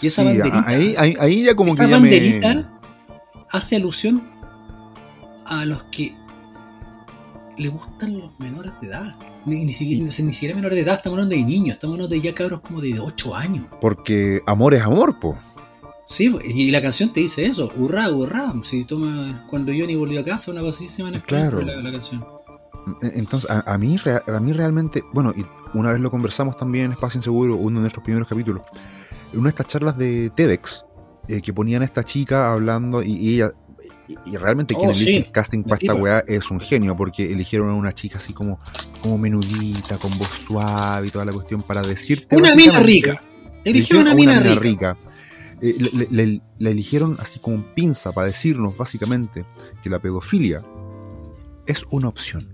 Y esa banderita. Ahí, ya como esa banderita hace alusión a los que le gustan los menores de edad. Ni, siquiera, ni siquiera menores de edad, estamos hablando de niños, estamos hablando de ya cabros como de 8 años. Porque amor es amor, po. Sí, y la canción te dice eso, hurra, hurra. Si toma cuando Johnny volvió a casa, una cosa así se claro. la, la canción. E, entonces, a, mí, a mí realmente, bueno, y una vez lo conversamos también en Espacio Inseguro, uno de nuestros primeros capítulos en una de estas charlas de TEDx eh, que ponían a esta chica hablando y, ella y, realmente quien oh, elige el casting para esta weá es un genio porque eligieron a una chica así como, como menudita, con voz suave y toda la cuestión para decir Una mina rica. Eligieron una, mina, rica. Eh, la eligieron así como pinza para decirnos básicamente que la pedofilia es una opción.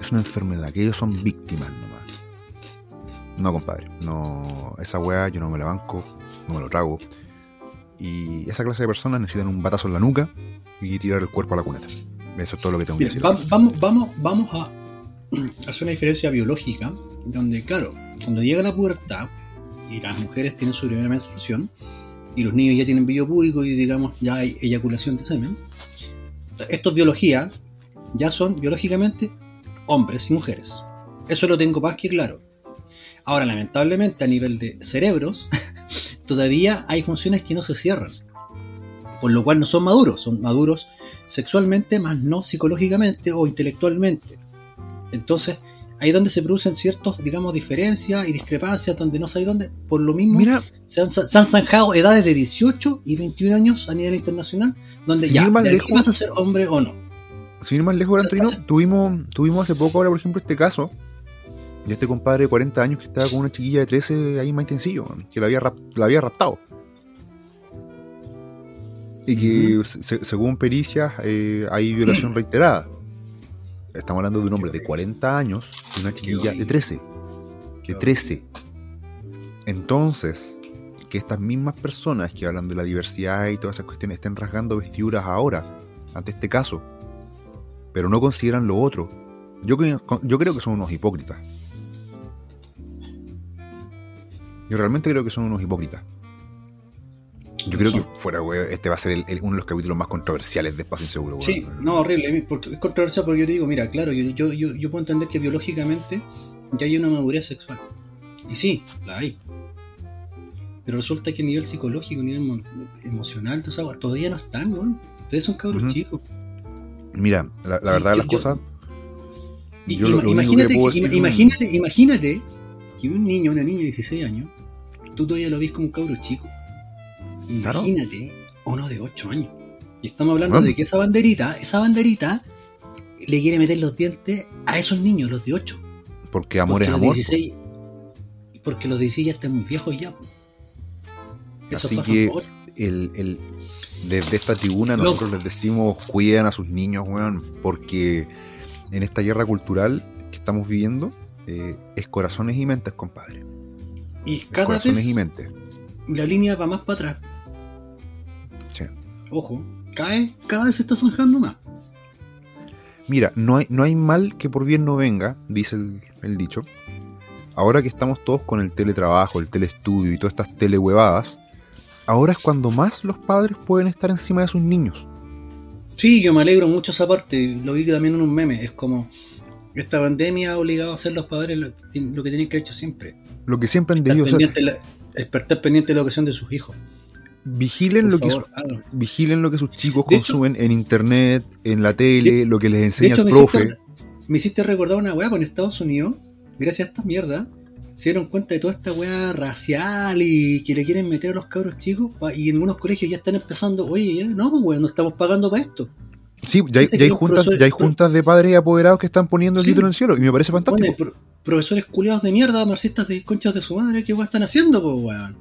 Es una enfermedad, que ellos son víctimas nomás. No, compadre. No, esa weá yo no me la banco, no me lo trago. Y esa clase de personas necesitan un batazo en la nuca y tirar el cuerpo a la cuneta. Eso es todo lo que tengo que decir. Vamos, vamos, vamos a hacer una diferencia biológica, donde, claro, cuando llega la pubertad y las mujeres tienen su primera menstruación y los niños ya tienen vello público y, digamos, ya hay eyaculación de semen, esto es biología, ya son biológicamente hombres y mujeres. Eso lo tengo más que claro. Ahora, lamentablemente, a nivel de cerebros, todavía hay funciones que no se cierran. Por lo cual no son maduros, son maduros sexualmente, más no psicológicamente o intelectualmente. Entonces, ahí donde se producen ciertos, digamos, diferencias y discrepancias, donde no sabes dónde. Por lo mismo, se, han, zanjado edades de 18 y 21 años a nivel internacional, donde ya lejos, vas a ser hombre o no. Sin ir más lejos, tuvimos, tuvimos hace poco ahora, por ejemplo, este caso de este compadre de 40 años que estaba con una chiquilla de 13 ahí más intensillo, que la había, la había raptado. Y que, según pericias, eh, hay violación reiterada. Estamos hablando de un hombre de 40 años y una chiquilla de 13. De 13. Entonces, que estas mismas personas que hablan de la diversidad y todas esas cuestiones estén rasgando vestiduras ahora, ante este caso, pero no consideran lo otro, yo, yo creo que son unos hipócritas. Yo realmente creo que son unos hipócritas. Yo creo que fuera, güey, este va a ser uno de los capítulos más controversiales de Espacio Inseguro. Sí, no, horrible. Porque es controversial porque yo te digo, mira, claro, yo, yo, yo, puedo entender que biológicamente ya hay una madurez sexual. Y sí, la hay. Pero resulta que a nivel psicológico, a nivel emocional, todavía no están, ¿no? Ustedes son cabros chicos. Mira, la, verdad de las cosas. imagínate, imagínate, imagínate que un niño, una niña de 16 años, tú todavía lo ves como un cabro chico. Imagínate uno de 8 años. Y estamos hablando de que esa banderita, esa banderita, le quiere meter los dientes a esos niños, los de 8. Porque amor es amor. porque los 16 ya están muy viejos ya. Eso Así que el, el, desde esta tribuna nosotros les decimos cuiden a sus niños, weón, porque en esta guerra cultural que estamos viviendo eh, es corazones y mentes, compadre. Y cada vez y la línea va más para atrás. Ojo, cae, cada vez se está zanjando más. Mira, no hay, no hay mal que por bien no venga, dice el, dicho. Ahora que estamos todos con el teletrabajo, el telestudio y todas estas telehuevadas, ahora es cuando más los padres pueden estar encima de sus niños. Sí, yo me alegro mucho esa parte. Lo vi también en un meme. Es como esta pandemia ha obligado a hacer los padres lo, que tienen que haber hecho siempre. Lo que siempre han debido hacer. Estar pendiente de la educación de sus hijos vigilen lo, que vigilen lo que sus chicos consumen en internet, en la tele, lo que les enseña el profe. me hiciste recordar una weá, con Estados Unidos, gracias a esta mierda, se dieron cuenta de toda esta weá racial y que le quieren meter a los cabros chicos y en algunos colegios ya están empezando, oye, ya, no, pues no estamos pagando para esto. Sí, ya hay, juntas, ya hay juntas de padres apoderados que están poniendo el título en el cielo y me parece fantástico. profesores culiados de mierda, marxistas de conchas de su madre, ¿qué weá están haciendo, pues weón?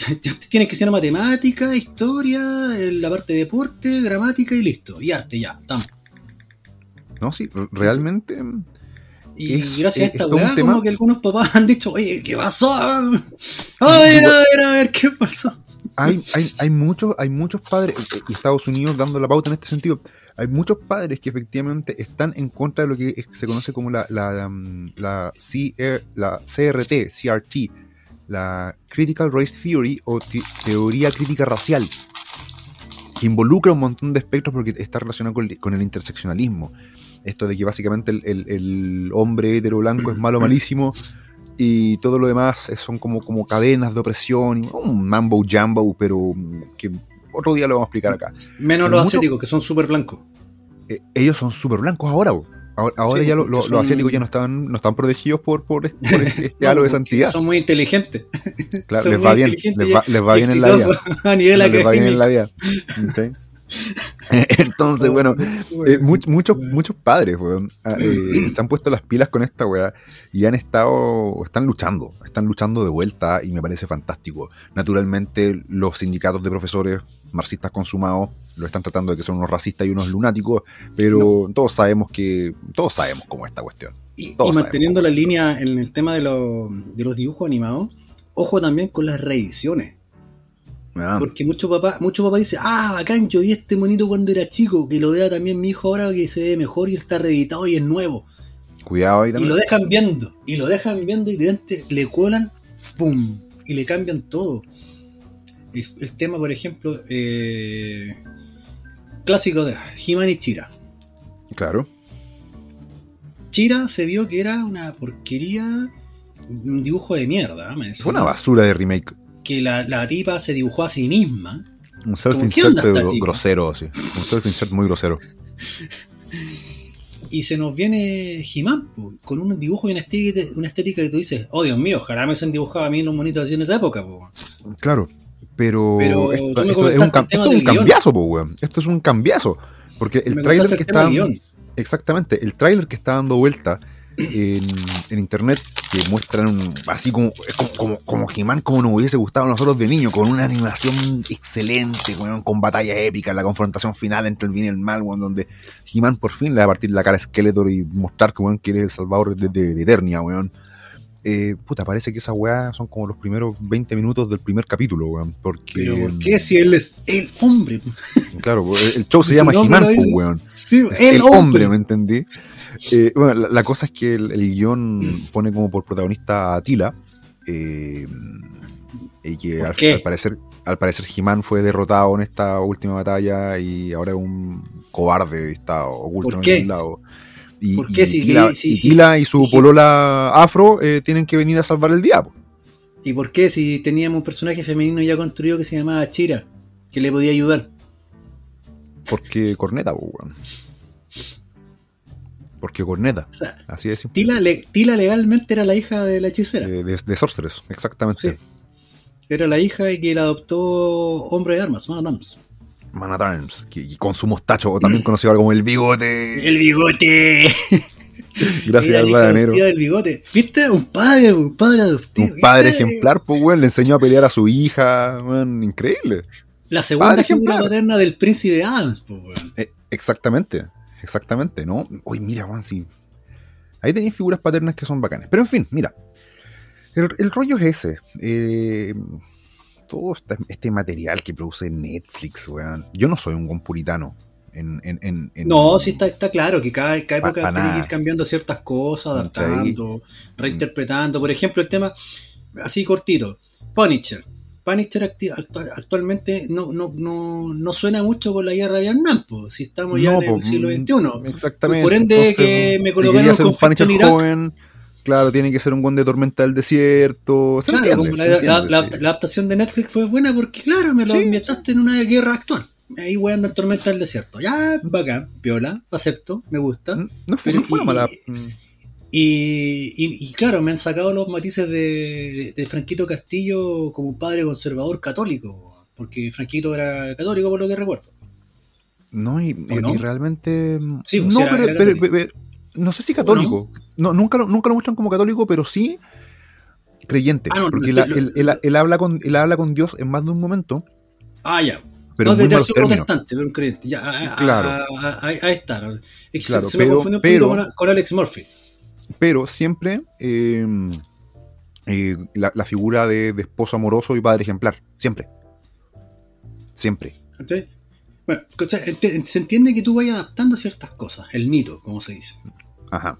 Tiene que ser matemática, historia, la parte de deporte, gramática y listo. Y arte, ya, estamos. No, sí, realmente. Y gracias a esta weá, como que algunos papás han dicho, oye, ¿qué pasó? A ver, a ver, a ver, ¿qué pasó? Hay, hay, hay, muchos, hay muchos padres, y Estados Unidos dando la pauta en este sentido, hay muchos padres que efectivamente están en contra de lo que se conoce como la, la, la, la CRT, CRT, la Critical Race Theory o teoría crítica racial, que involucra un montón de aspectos porque está relacionado con, el interseccionalismo. Esto de que básicamente el, hombre hetero blanco es malo, malísimo, y todo lo demás son como, como cadenas de opresión, un mambo jumbo, pero que otro día lo vamos a explicar acá. Menos los asiáticos, que son súper blancos. Eh, ellos son súper blancos ahora, Ahora, ya los asiáticos ya no están, no están protegidos por, por, este, este halo de santidad. Son muy inteligentes. Claro, les va bien, les va, les va bien en la vida. A nivel les va bien en la vida. Entonces, bueno, eh, muchos, muchos padres ah, eh, se han puesto las pilas con esta weá y han estado, están luchando, están luchando de vuelta y me parece fantástico. Naturalmente, los sindicatos de profesores marxistas consumados lo están tratando de que son unos racistas y unos lunáticos, pero todos sabemos que, todos sabemos cómo es esta cuestión. Y, manteniendo la línea en el tema de, de los dibujos animados, ojo también con las reediciones. Ah. Porque muchos papás mucho papá dice, ah, bacán, yo vi este monito cuando era chico, que lo vea también mi hijo ahora que se ve mejor y está reeditado y es nuevo. Cuidado ahí también. Y lo dejan viendo, y lo dejan viendo y de repente le cuelan, ¡pum! Y le cambian todo. El, tema, por ejemplo, eh, clásico de he y Chira. Claro. Chira se vio que era una porquería, un dibujo de mierda. Fue una basura de remake que la, la tipa se dibujó a sí misma. Un self-insert grosero, sí. Un self-insert muy grosero. y se nos viene He-Man con un dibujo y una estética, una estética que tú dices, oh Dios mío, ojalá me se han dibujado a mí los monitos así en esa época. Po. Claro, pero, esto, es un, cambiazo, po, weón. Esto es un cambiazo. Porque el tráiler que está... Exactamente, el tráiler que está dando vuelta en, internet que muestran así como, como, como, He-Man como nos hubiese gustado a nosotros de niño, con una animación excelente, con batalla épica, la confrontación final entre el bien y el mal, donde He-Man por fin le va a partir la cara a Skeletor y mostrar que, weón, el salvador de, Eternia, weón. Eh, puta, parece que esa weá son como los primeros 20 minutos del primer capítulo, weón. Porque, ¿Pero por qué si él es el hombre? Claro, el show se llama He-Man, weón. Sí, el, hombre. ¿me entendí? Eh, bueno, la, cosa es que el, guion pone como por protagonista a Tila. Eh, y que al, parecer al parecer He-Man fue derrotado en esta última batalla y ahora es un cobarde está oculto en algún lado. Y, ¿Por qué? Y, Tila, y, su polola afro eh, tienen que venir a salvar el día. ¿Y por qué? Si teníamos un personaje femenino ya construido que se llamaba Chira, que le podía ayudar. Porque corneta, weón. Porque Corneta. así es. Tila, Tila, legalmente era la hija de la hechicera. De, de, Sorceress, exactamente. Era la hija que la adoptó Hombre de Armas, Man Adams. Man Adams, que, con su mostacho, también conocido como el bigote. ¡El bigote! Gracias al bananero. del bigote. ¿Viste? Un padre, un padre adoptivo. Un padre ejemplar, pues, weón. Le enseñó a pelear a su hija, weón. Increíble. La segunda figura paterna del príncipe Adams, pues, weón. Eh, exactamente. Exactamente, ¿no? Uy, mira, Juan, sí. Ahí tenéis figuras paternas que son bacanas. Pero en fin, mira. El, rollo es ese. Eh, todo este, material que produce Netflix, weón. Yo no soy un buen puritano. En, no, sí está, claro que cada, época tiene que ir cambiando ciertas cosas, adaptando, reinterpretando. Por ejemplo, el tema así cortito. Punisher Punisher actualmente no, no, no, no, suena mucho con la guerra de Vietnam, si estamos ya en el siglo XXI. Exactamente. Por ende, que me colocaron un en Irak. Joven, claro, tiene que ser un buen de tormenta del desierto. claro, la, adaptación de Netflix fue buena porque, claro, me lo ambientaste en una guerra actual. Ahí voy a andar tormenta del desierto. Ya, bacán, piola, acepto, me gusta. No fue, no fue mala. Y, claro, me han sacado los matices de, Franquito Castillo como un padre conservador católico, porque Franquito era católico por lo que recuerdo. No, y, realmente... Sí, pues no, pero, no sé si católico. No? nunca, lo, nunca lo muestran como católico, pero sí creyente. Ah, porque él, habla con, él habla con Dios en más de un momento. Ah, ya. Pero no, de tercio protestante, pero un creyente. Ya, claro. Ahí está. Claro, se, me confundió un poquito con, con Alex Murphy pero siempre em, eh, la, figura de, esposo amoroso y padre ejemplar, siempre. Siempre. Bueno, se entiende que tú vayas adaptando ciertas cosas, el mito, como se dice. Ajá.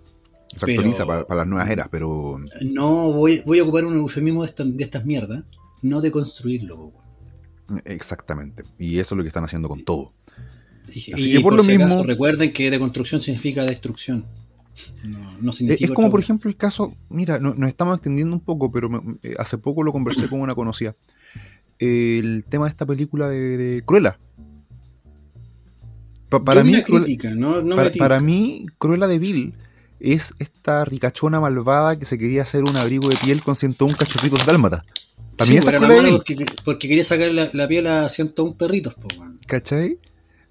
Se actualiza para, las nuevas eras, pero. No, voy, voy a ocupar un eufemismo de, de estas mierdas, no de construirlo. Exactamente. Y eso es lo que están haciendo con todo. Y, por, lo mismo. recuerden que deconstrucción significa destrucción. No, es como, por ejemplo, el caso, mira, nos estamos extendiendo un poco, pero eh, hace poco lo conversé con una conocida. El tema de esta película de, Cruella. Para, mí, para, mí, Cruella de Vil es esta ricachona malvada que se quería hacer un abrigo de piel con 101 cachorritos dálmata. También sí, porque, porque, quería sacar la, piel a 101 perritos. ¿Cachai?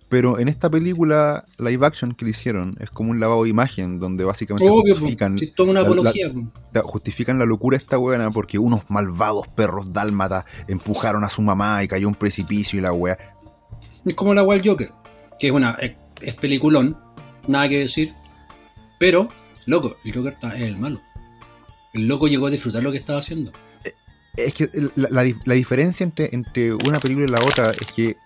Pero en esta película live action que le hicieron es como un lavado de imagen donde básicamente justifican, una apología, la, justifican la locura esta buena porque unos malvados perros dálmatas empujaron a su mamá y cayó un precipicio y la wea. Es como la Wild Joker, que es una es, peliculón, nada que decir, pero loco, el Joker es el malo. El loco llegó a disfrutar lo que estaba haciendo. Eh, es que la, la diferencia entre, entre una película y la otra es que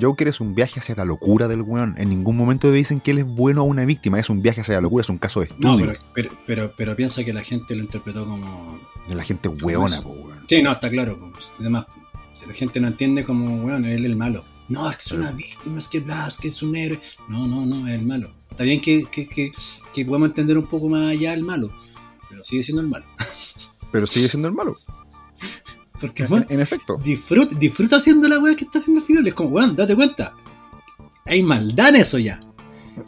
Joker es un viaje hacia la locura del weón. En ningún momento dicen que él es bueno o una víctima. Es un viaje hacia la locura, es un caso de estudio. No, pero, pero, piensa que la gente lo interpretó como. La gente weona, po, weón. Sí, no, está claro. Además, la gente no entiende como, weón, él es el malo. No, es que es una víctima, es que Blas, que es un héroe. No, no, no, es el malo. Está bien que, que, que, que podemos entender un poco más allá el malo, pero sigue siendo el malo. pero sigue siendo el malo. Porque, en, efecto. Disfruta, disfruta haciendo la weá que está haciendo Fidel. Es como, weón, date cuenta. Hay maldad en eso ya.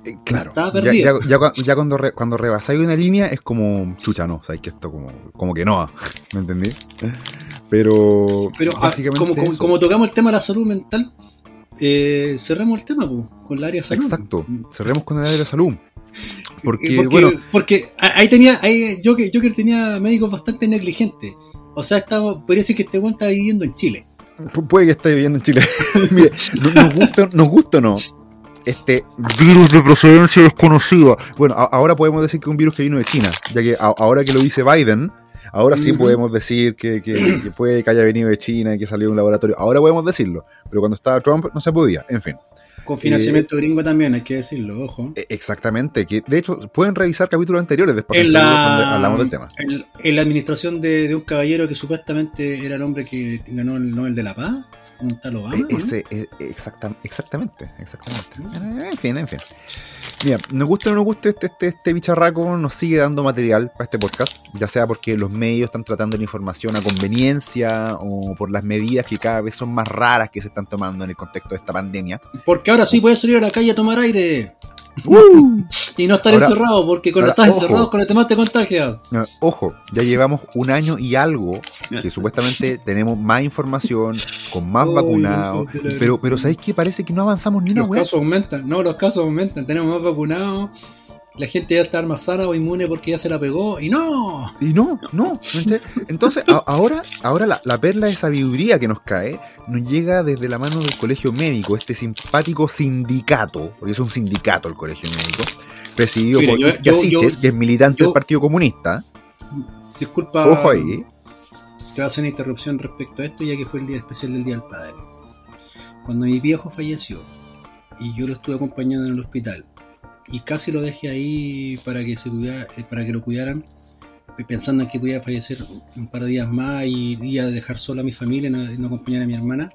Eh, claro. Ya, ya, cuando, cuando rebasáis una línea es como, chucha, no, sabéis que esto como, como que no, ¿me entendí? Pero, Pero ah, básicamente como, tocamos el tema de la salud mental, eh, cerramos el tema con el área de salud. Exacto, cerremos con el área de salud. Porque, porque, bueno, porque ahí tenía, ahí, yo, que, yo que tenía médicos bastante negligentes. O sea, estaba, podría decir que este weón está viviendo en Chile. Puede que esté viviendo en Chile. Mire, nos gusta, nos gusta o no. Este virus de procedencia desconocida. Bueno, ahora podemos decir que es un virus que vino de China, ya que ahora que lo dice Biden, ahora sí podemos decir que, que, puede que haya venido de China y que salió de un laboratorio. Ahora podemos decirlo, pero cuando estaba Trump no se podía. En fin. Con financiamiento gringo también, hay que decirlo, ojo. E, exactamente, que de hecho pueden revisar capítulos anteriores después de la, hablamos del tema. En, la administración de, un caballero que supuestamente era el hombre que ganó el Nobel de la Paz, un tal Obama. E, ese, e, exactamente, exactamente. Mm. En fin, en fin. Mira, nos guste o no nos guste, este, este, este, bicharraco nos sigue dando material para este podcast, ya sea porque los medios están tratando la información a conveniencia o por las medidas que cada vez son más raras que se están tomando en el contexto de esta pandemia. Porque ahora sí puedes salir a la calle a tomar aire. Uh. y no estar encerrado, porque cuando estás encerrado con el tema te contagias. Ojo, ya llevamos un año y algo que supuestamente tenemos más información, con más vacunados, pero, pero ¿sabéis que parece que no avanzamos ni una Los casos aumentan, no, los casos aumentan, tenemos más vacunados la gente ya está más sana o inmune porque ya se la pegó y no. Y no, no. Entonces, ahora, ahora la, perla de sabiduría que nos cae nos llega desde la mano del colegio médico, este simpático sindicato, porque es un sindicato el colegio médico, presidido por Yasiches, que es militante del Partido Comunista. Disculpa. Ojo ahí. Te voy a hacer una interrupción respecto a esto, ya que fue el día especial del Día del Padre. Cuando mi viejo falleció y yo lo estuve acompañando en el hospital y casi lo dejé ahí para que se cuidara, eh, para que lo cuidaran, pensando en que podía fallecer un par de días más y iba a dejar sola a mi familia y no, acompañar a mi hermana.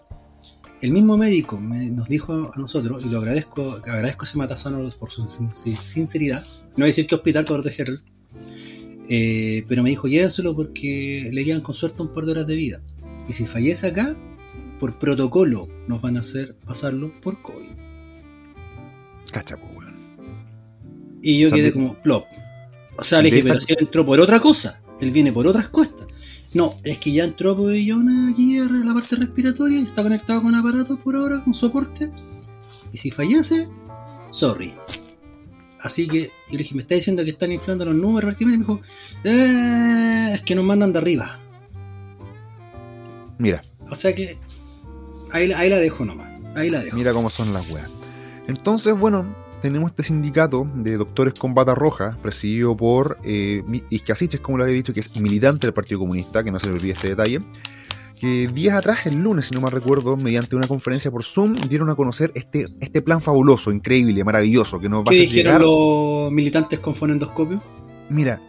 El mismo médico nos dijo a nosotros, y lo agradezco, agradezco a ese matasano por su sinceridad, no voy a decir qué hospital para protegerlo, eh, pero me dijo llévenselo porque le quedan con suerte un par de horas de vida. Y si fallece acá, por protocolo nos van a hacer pasarlo por COVID. Cachapo. Y yo quedé como plop. O sea, le dije, pero si él entró por otra cosa, él viene por otras cuestas. No, es que ya entró por aquí a la parte respiratoria, está conectado con aparatos por ahora, con soporte. Y si fallece, sorry. Así que yo le dije, me está diciendo que están inflando los números prácticamente. Y me dijo, eh, es que nos mandan de arriba. Mira. O sea que ahí, ahí la dejo nomás. Ahí la dejo. Mira cómo son las weas. Entonces, bueno, tenemos este sindicato de doctores con bata roja, presidido por eh, como lo había dicho, que es militante del Partido Comunista, que no se le olvide este detalle, que días atrás, el lunes, si no me recuerdo, mediante una conferencia por Zoom, dieron a conocer este, este plan fabuloso, increíble, maravilloso, que nos va ¿Qué a dijeron los militantes con fonendoscopio? Mira,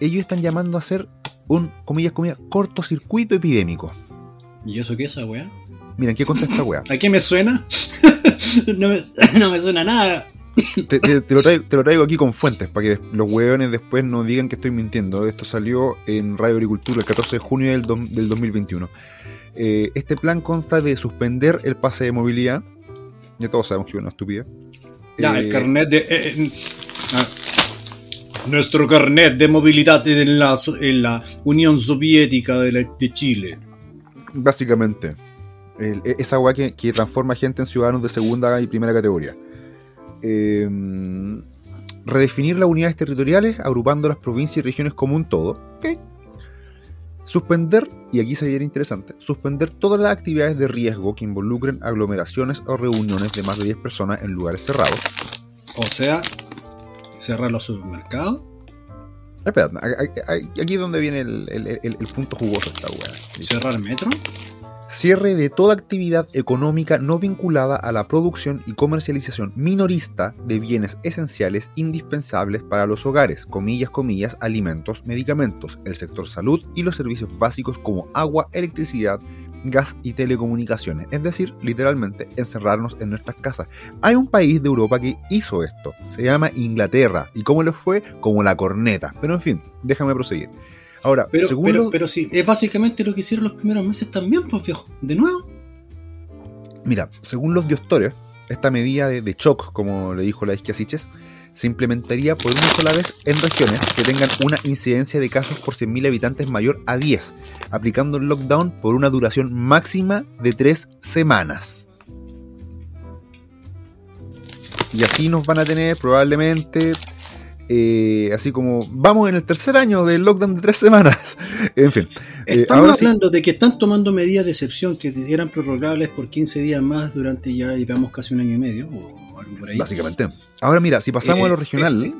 ellos están llamando a hacer un, comillas, comillas, cortocircuito epidémico. ¿Y eso qué es esa weá? Miren, ¿qué contra esta weá? ¿A qué me suena? no, me, suena nada. Te, lo traigo, aquí con fuentes para que los hueones después no digan que estoy mintiendo. Esto salió en Radio Agricultura el 14 de junio del, del 2021. Eh, este plan consta de suspender el pase de movilidad. Ya todos sabemos que es una estupidez. Ya, el eh, carnet de. Eh, ah, nuestro carnet de movilidad en la, en la Unión Soviética de, de Chile. Básicamente. E, esa weá que, transforma gente en ciudadanos de segunda y primera categoría. Em, redefinir las unidades territoriales agrupando las provincias y regiones como un todo. Suspender, y aquí se viene interesante, suspender todas las actividades de riesgo que involucren aglomeraciones o reuniones de más de 10 personas en lugares cerrados. O sea, cerrar los supermercados. Espera, aquí es donde viene el, punto jugoso de esta weá. ¿Cerrar el metro? Cierre de toda actividad económica no vinculada a la producción y comercialización minorista de bienes esenciales indispensables para los hogares, comillas, comillas, alimentos, medicamentos, el sector salud y los servicios básicos como agua, electricidad, gas y telecomunicaciones. Es decir, literalmente encerrarnos en nuestras casas. Hay un país de Europa que hizo esto. Se llama Inglaterra. ¿Y cómo le fue? Como la corneta. Pero en fin, déjame proseguir. Ahora, pero, pero, sí, es básicamente lo que hicieron los primeros meses también, pues viejo. De nuevo. Mira, según los diostores, esta medida de, de shock, como le dijo la Siches, se implementaría por una sola vez en regiones que tengan una incidencia de casos por 100.000 habitantes mayor a 10, aplicando el lockdown por una duración máxima de 3 semanas. Y así nos van a tener probablemente eh, así como vamos en el tercer año del lockdown de tres semanas. en fin. Eh, Estamos hablando de que están tomando medidas de excepción que eran prorrogables por 15 días más durante ya, digamos, casi un año y medio o algo por ahí. Básicamente. Ahora mira, si pasamos a lo eh, regional.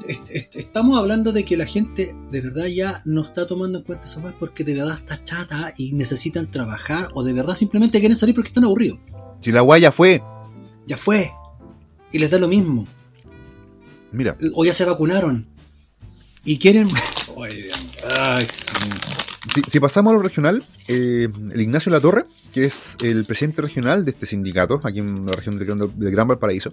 estamos hablando de que la gente de verdad ya no está tomando en cuenta esa más porque de verdad está chata y necesitan trabajar o de verdad simplemente quieren salir porque están aburridos. Si la guaya fue. Ya fue. Y les da lo mismo. Mira. O ya se vacunaron. Y quieren. si, pasamos a lo regional, eh, el Ignacio Latorre, que es el presidente regional de este sindicato, aquí en la región del, del Gran Valparaíso,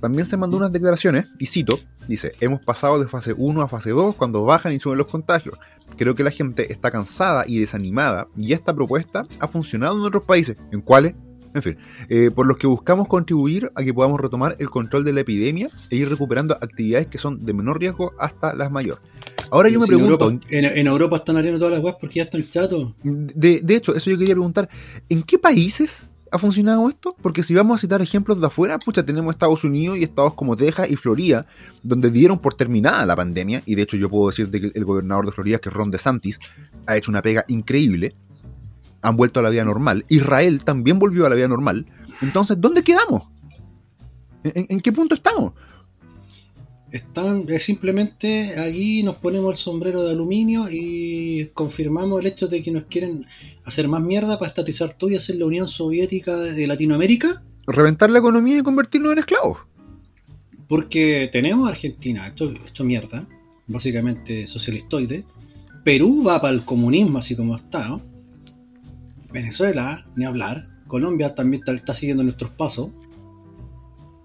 también se mandó unas declaraciones, y cito, dice, hemos pasado de fase 1 a fase 2 cuando bajan y suben los contagios. Creo que la gente está cansada y desanimada, y esta propuesta ha funcionado en otros países, en cuáles en fin, eh, por los que buscamos contribuir a que podamos retomar el control de la epidemia e ir recuperando actividades que son de menor riesgo hasta las mayores. Ahora yo me pregunto. En Europa, están abriendo todas las webs porque ya están chatos. De, de hecho, eso yo quería preguntar. ¿En qué países ha funcionado esto? Porque si vamos a citar ejemplos de afuera, pucha, tenemos Estados Unidos y estados como Texas y Florida, donde dieron por terminada la pandemia, y de hecho yo puedo decir que el gobernador de Florida, que es Ron DeSantis, ha hecho una pega increíble han vuelto a la vida normal. Israel también volvió a la vida normal. Entonces, ¿dónde quedamos? ¿En, qué punto estamos? Están, simplemente aquí nos ponemos el sombrero de aluminio y confirmamos el hecho de que nos quieren hacer más mierda para estatizar todo y hacer la Unión Soviética de Latinoamérica. Reventar la economía y convertirnos en esclavos. Porque tenemos Argentina, esto, esto mierda, básicamente socialistoide. Perú va para el comunismo así como está, ¿no? Venezuela, ni hablar. Colombia también está, siguiendo nuestros pasos.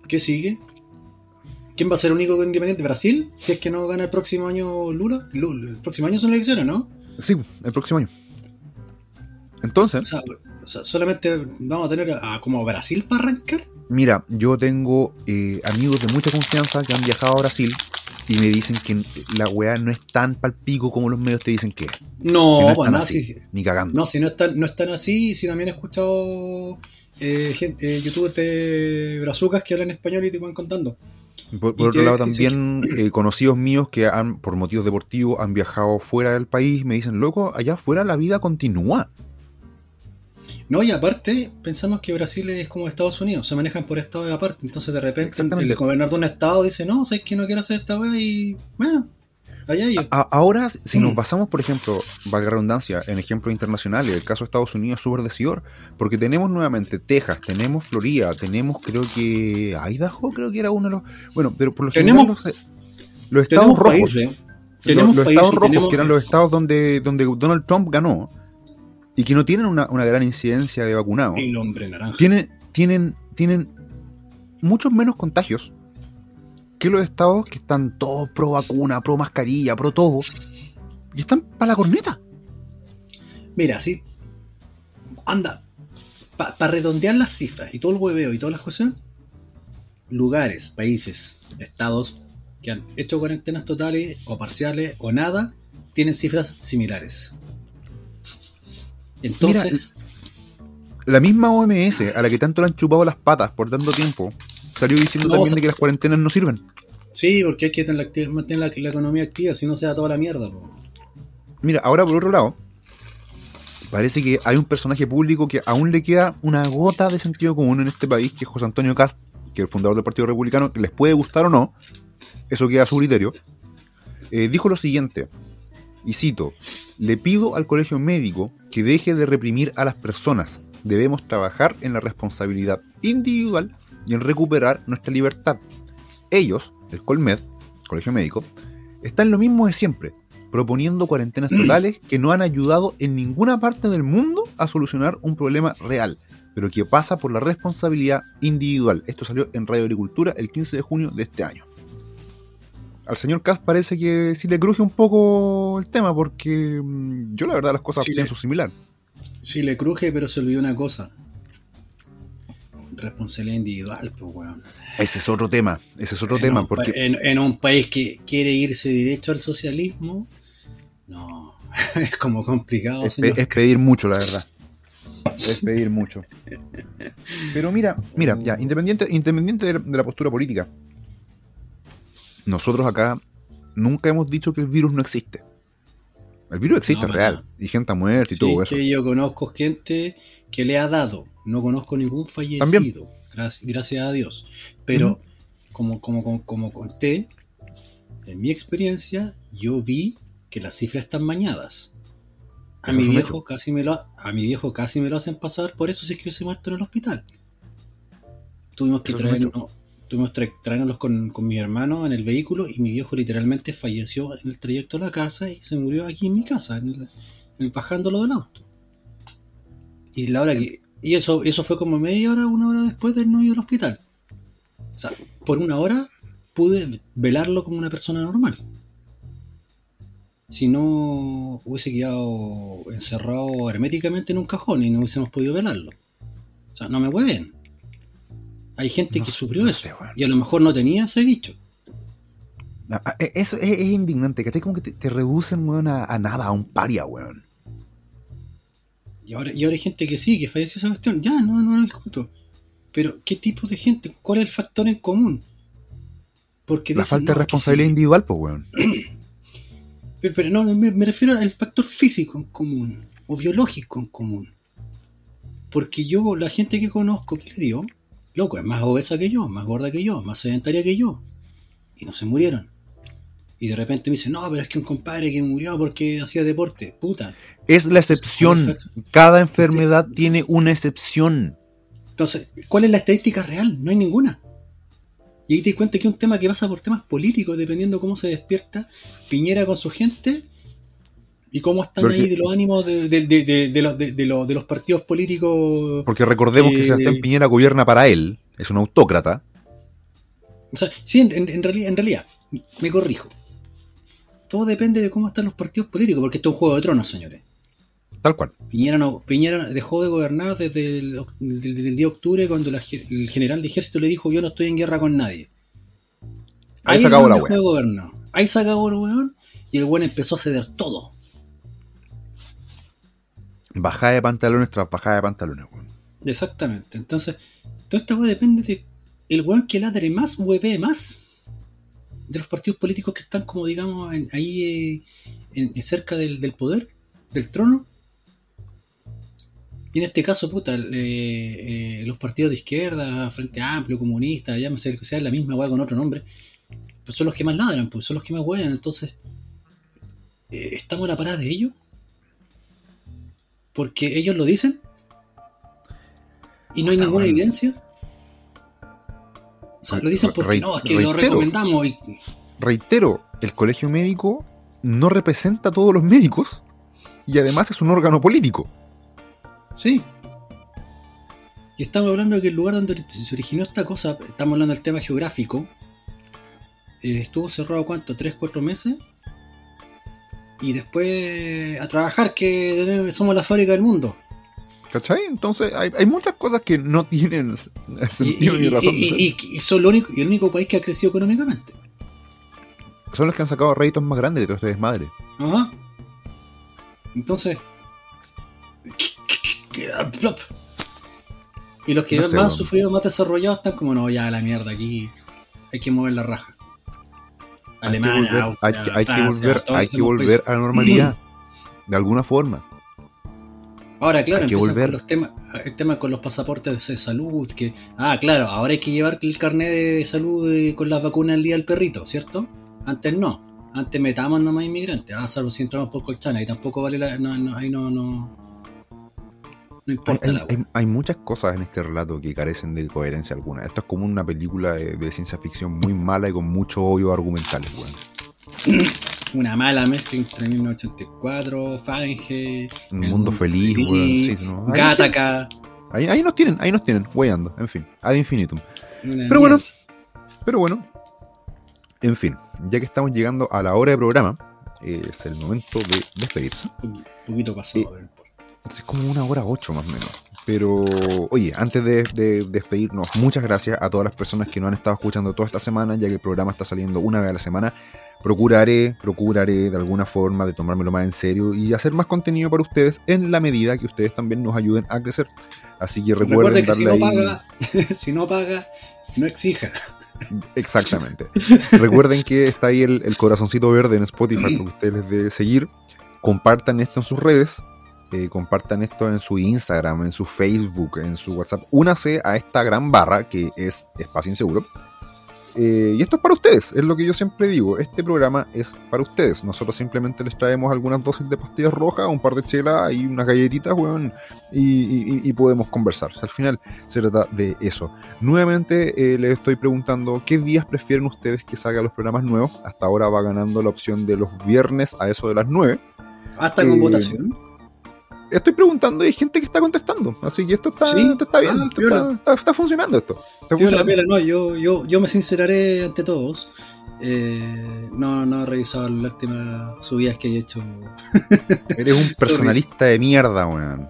¿Qué sigue? ¿Quién va a ser el único independiente? ¿Brasil? Si es que no gana el próximo año Lula. El próximo año son elecciones, ¿no? Sí, el próximo año. Entonces. O sea, solamente vamos a tener a, como Brasil para arrancar. Mira, yo tengo eh, amigos de mucha confianza que han viajado a Brasil y me dicen que la weá no es tan palpico como los medios te dicen que es. No, no bueno, así, ni cagando. No, si no están, no están así, si también he escuchado eh, eh, youtubers de brazucas que hablan español y te van contando. Por, otro lado, también eh, conocidos míos que han, por motivos deportivos, han viajado fuera del país, me dicen, loco, allá afuera la vida continúa. No, y aparte, pensamos que Brasil es como Estados Unidos, se manejan por estado de aparte. Entonces, de repente, el gobernador de un estado dice, no, sabes que no quiero hacer esta weá y. Bueno, allá yo. ahora, si nos mm. basamos, por ejemplo, valga redundancia, en ejemplos internacionales, el caso de Estados Unidos es súper decidor, porque tenemos nuevamente Texas, tenemos Florida, tenemos, creo que. Idaho, creo que era uno de los. Bueno, pero por lo tenemos, los, estados rojos. tenemos los, estados rojos, que eran los estados donde, donde Donald Trump ganó y que no tienen una, gran incidencia de vacunados. El hombre naranja. Tienen, tienen, tienen muchos menos contagios que los estados que están todos pro vacuna, pro mascarilla, pro todo. Y están para la corneta. Mira, sí. Anda. Para redondear las cifras y todo el hueveo y todas las cosas. Lugares, países, estados que han hecho cuarentenas totales o parciales o nada, tienen cifras similares. Entonces. la misma OMS, a la que tanto le han chupado las patas por tanto tiempo, salió diciendo también de que las cuarentenas no sirven. Sí, porque hay que mantener la, economía activa, si no se da toda la mierda. Mira, ahora por otro lado, parece que hay un personaje público que aún le queda una gota de sentido común en este país, que es José Antonio Cast, que es el fundador del Partido Republicano, que les puede gustar o no, eso queda a su criterio. Eh, dijo lo siguiente, y cito, le pido al colegio médico que deje de reprimir a las personas. Debemos trabajar en la responsabilidad individual y en recuperar nuestra libertad. Ellos, el Colmed, Colegio Médico, están lo mismo de siempre, proponiendo cuarentenas totales que no han ayudado en ninguna parte del mundo a solucionar un problema real, pero que pasa por la responsabilidad individual. Esto salió en Radio Agricultura el 15 de junio de este año al señor Cast parece que sí le cruje un poco el tema, porque mm, yo la verdad las cosas pienso similar. Sí le cruje, pero se olvidó una cosa. responsabilidad individual, pues, weón. Ese es otro tema, ese es otro tema. porque... En, un país que quiere irse derecho al socialismo, no, es como complicado. Es, pedir mucho, la verdad. Es pedir mucho. Pero mira, mira, ya, independiente, independiente de la postura política, nosotros acá nunca hemos dicho que el virus no existe. El virus existe, es real. Y gente ha muerto y todo eso. yo conozco gente que le ha dado. No conozco ningún fallecido. Gracias, a Dios. Pero, como, como, como, conté, en mi experiencia, yo vi que las cifras están mañadas. A mi, viejo casi me lo, a mi viejo casi me lo hacen pasar, por eso sí que se muerto en el hospital. Tuvimos que traer, tuvimos que traernos con, con mi hermano en el vehículo y mi viejo literalmente falleció en el trayecto a la casa y se murió aquí en mi casa, en el, bajándolo del auto. Y la hora que. Y eso, eso fue como media hora, una hora después de no ir al hospital. O sea, por una hora pude velarlo como una persona normal. Si no hubiese quedado encerrado herméticamente en un cajón y no hubiésemos podido velarlo. O sea, no me hueven. Hay gente que sufrió eso y a lo mejor no tenía ese bicho. Ah, ah, e, eso es, indignante, ¿cachai? Como que te, reducen, weón, a, nada, a un paria, weón. Y ahora, y ahora hay gente que sí, que falleció esa cuestión. Ya, no, no lo discuto. Pero, ¿qué tipo de gente? ¿Cuál es el factor en común? Porque La falta de responsabilidad individual, pues, weón. Pero, no, me, refiero al factor físico en común, o biológico en común. Porque yo, la gente que conozco, ¿qué le dio? Loco, es más obesa que yo, más gorda que yo, más sedentaria que yo. Y no se murieron. Y de repente me dicen, no, pero es que un compadre que murió porque hacía deporte. Puta. Es la excepción. Cada enfermedad tiene una excepción. Entonces, ¿cuál es la estadística real? No hay ninguna. Y ahí te das cuenta que es un tema que pasa por temas políticos, dependiendo cómo se despierta Piñera con su gente y cómo están ahí de los ánimos de, de, los, partidos políticos. Porque recordemos que Sebastián Piñera gobierna para él, es un autócrata. O sea, sí, en, realidad, en realidad, me corrijo. Todo depende de cómo están los partidos políticos, porque esto es un juego de tronos, señores. Tal cual. Piñera, no, Piñera dejó de gobernar desde el, día de octubre cuando el general de ejército le dijo yo no estoy en guerra con nadie. Ahí, se acabó la weá. Ahí se acabó el weón y el weón empezó a ceder todo. Bajada de pantalones tras bajada de pantalones, weón. Exactamente. Entonces, todo esto depende de el weón que ladre más, hueve más. De los partidos políticos que están como, digamos, ahí eh, en, cerca del, poder, del trono. Y en este caso, puta, eh, eh, los partidos de izquierda, Frente Amplio, Comunista, llámese que sea la misma weá con otro nombre, pues son los que más ladran, pues son los que más hueven. Entonces, ¿estamos a la parada de ellos? Porque ellos lo dicen y no hay ninguna evidencia. O sea, lo dicen porque no, es que lo recomendamos. Y... Reitero, el colegio médico no representa a todos los médicos y además es un órgano político. Sí. Y estamos hablando de que el lugar donde se originó esta cosa, estamos hablando del tema geográfico, eh, estuvo cerrado cuánto, tres, cuatro meses, y después a trabajar que somos la fábrica del mundo. ¿Cachai? Entonces hay, muchas cosas que no tienen sentido ni razón. Y, y, son lo único, y el único país que ha crecido económicamente. Son los que han sacado réditos más grandes de todo este desmadre. Ajá. Entonces. Y los que más han sufrido, más desarrollados, están como, no, ya la mierda, aquí hay que mover la raja. Alemania, hay que volver, hay, que volver, hay que volver a la normalidad, de alguna forma. Ahora, claro, empiezan con los temas, el tema con los pasaportes de salud, que, ah, claro, ahora hay que llevar el carnet de salud eh, con las vacunas al día del perrito, ¿cierto? Antes no, antes metamos nomás inmigrantes, ah, salvo si entramos por Colchana, y tampoco vale la, no, ahí no, no, hay, muchas cosas en este relato que carecen de coherencia alguna. Esto es como una película de, ciencia ficción muy mala y con mucho odio argumental, Una mala mezcla entre 1984, Fahrenheit, Un mundo feliz, Gataca. Ahí, ahí, nos tienen, ahí nos tienen, weyando, en fin, ad infinitum. pero bueno, pero bueno, en fin, ya que estamos llegando a la hora de programa, es el momento de despedirse. Un poquito pasado, es como una hora ocho más o menos. Pero, oye, antes de, despedirnos, muchas gracias a todas las personas que nos han estado escuchando toda esta semana, ya que el programa está saliendo una vez a la semana. Procuraré, procuraré de alguna forma de tomármelo más en serio y hacer más contenido para ustedes en la medida que ustedes también nos ayuden a crecer. Así que recuerden que si no paga, si no paga, no exija. Exactamente. recuerden que está ahí el, el corazoncito verde en Spotify para que ustedes deben seguir. Compartan esto en sus redes eh, compartan esto en su Instagram, en su Facebook, en su WhatsApp. Únase a esta gran barra que es Espacio Inseguro. Eh, y esto es para ustedes, es lo que yo siempre digo. Este programa es para ustedes. Nosotros simplemente les traemos algunas dosis de pastillas rojas, un par de chelas y unas galletitas, weón, y, podemos conversar. al final se trata de eso. Nuevamente eh, les estoy preguntando qué días prefieren ustedes que salgan los programas nuevos. Hasta ahora va ganando la opción de los viernes a eso de las 9. Hasta con votación estoy preguntando y hay gente que está contestando. Así que esto está, está bien, ah, está, funcionando esto. no, yo, yo, yo me sinceraré ante todos. Eh, no, no he revisado las últimas subidas que he hecho. Eres un personalista de mierda, weón.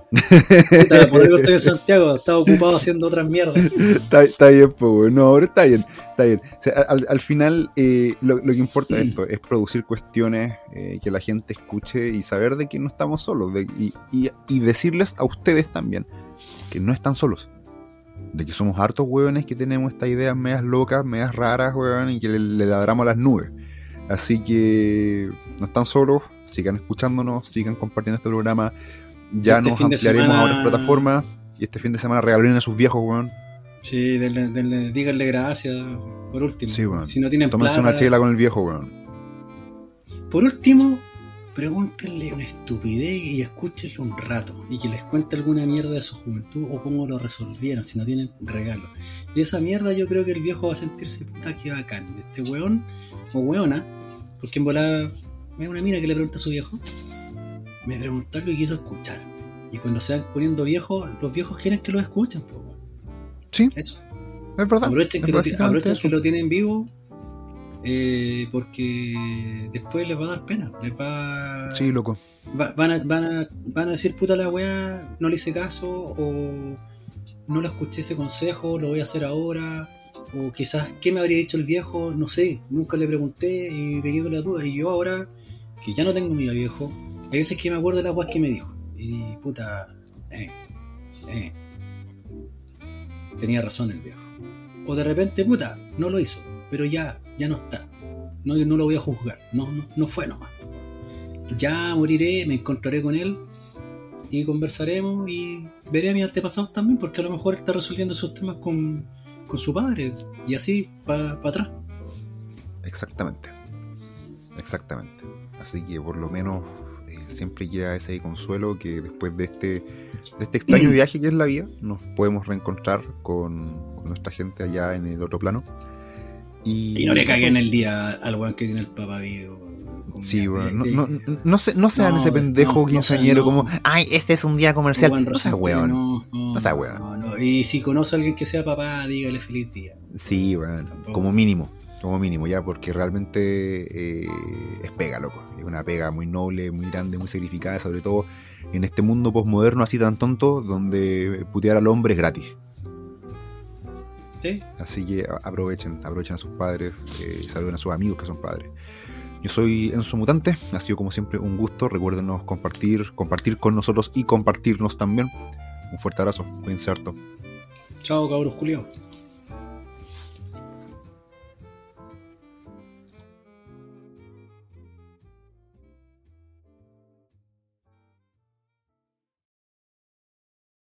por eso estoy en Santiago, estaba ocupado haciendo otras mierdas. Está, bien, pues, weón. No, ahora está bien, está bien. al, final, eh, lo, que importa de esto es producir cuestiones eh, que la gente escuche y saber de que no estamos solos. y, y, y decirles a ustedes también que no están solos de que somos hartos hueones que tenemos estas ideas medias locas, medias raras, hueón, y que le, ladramos a las nubes. Así que no están solos, sigan escuchándonos, sigan compartiendo este programa. Ya este nos ampliaremos a otras plataformas. Y este fin de semana regalen a sus viejos, weón. Sí, díganle gracias, por último. Sí, weón. Si no tienen Tómense una chela con el viejo, weón. Por último, pregúntenle una estupidez y escúchenlo un rato y que les cuente alguna mierda de su juventud o cómo lo resolvieron si no tienen regalo. Y esa mierda yo creo que el viejo va a sentirse puta que bacán. Este weón o weona, porque en volada es una mina que le pregunta a su viejo, me preguntó algo y quiso escuchar. Y cuando se van poniendo viejos, los viejos quieren que lo escuchen. Sí. Eso. Es verdad. Aprovechen, que, lo, aprovechen que lo tienen vivo eh, porque después les va a dar pena. Les va, sí, loco. van, a, van, a, van a decir, puta la weá, no le hice caso, o no le escuché ese consejo, lo voy a hacer ahora, o quizás, ¿qué me habría dicho el viejo? No sé, nunca le pregunté y me quedé con la duda. Y yo ahora, que ya no tengo mi viejo, hay veces que me acuerdo de la weá que me dijo. Y puta, eh, eh, tenía razón el viejo. O de repente, puta, no lo hizo, pero ya ya no está. No, no lo voy a juzgar, no, no, no fue nomás. Ya moriré, me encontraré con él y conversaremos y veré a mis antepasados también, porque a lo mejor está resolviendo esos temas con, su padre y así para atrás. Exactamente, exactamente. Así que por lo menos eh, siempre queda ese consuelo que después de este, de este extraño viaje que es la vida, nos podemos reencontrar con, con nuestra gente allá en el otro plano y, no le caguen el día al weón que tiene el papá vivo. Sí, weón. No, no, no, se, no sean ese pendejo quinceañero como, ay, este es un día comercial. No sea weón. No, sea weón. Y si conoce a alguien que sea papá, dígale feliz día. Sí, weón. Como mínimo. Como mínimo, ya, porque realmente eh, es pega, loco. Es una pega muy noble, muy grande, muy sacrificada, sobre todo en este mundo postmoderno así tan tonto, donde putear al hombre es gratis. Así que aprovechen, aprovechen a sus padres, eh, saluden a sus amigos que son padres. Yo soy Enzo Mutante, ha sido como siempre un gusto. Recuérdenos compartir, compartir con nosotros y compartirnos también. Un fuerte abrazo, cuídense harto. Chao, cabros culiados.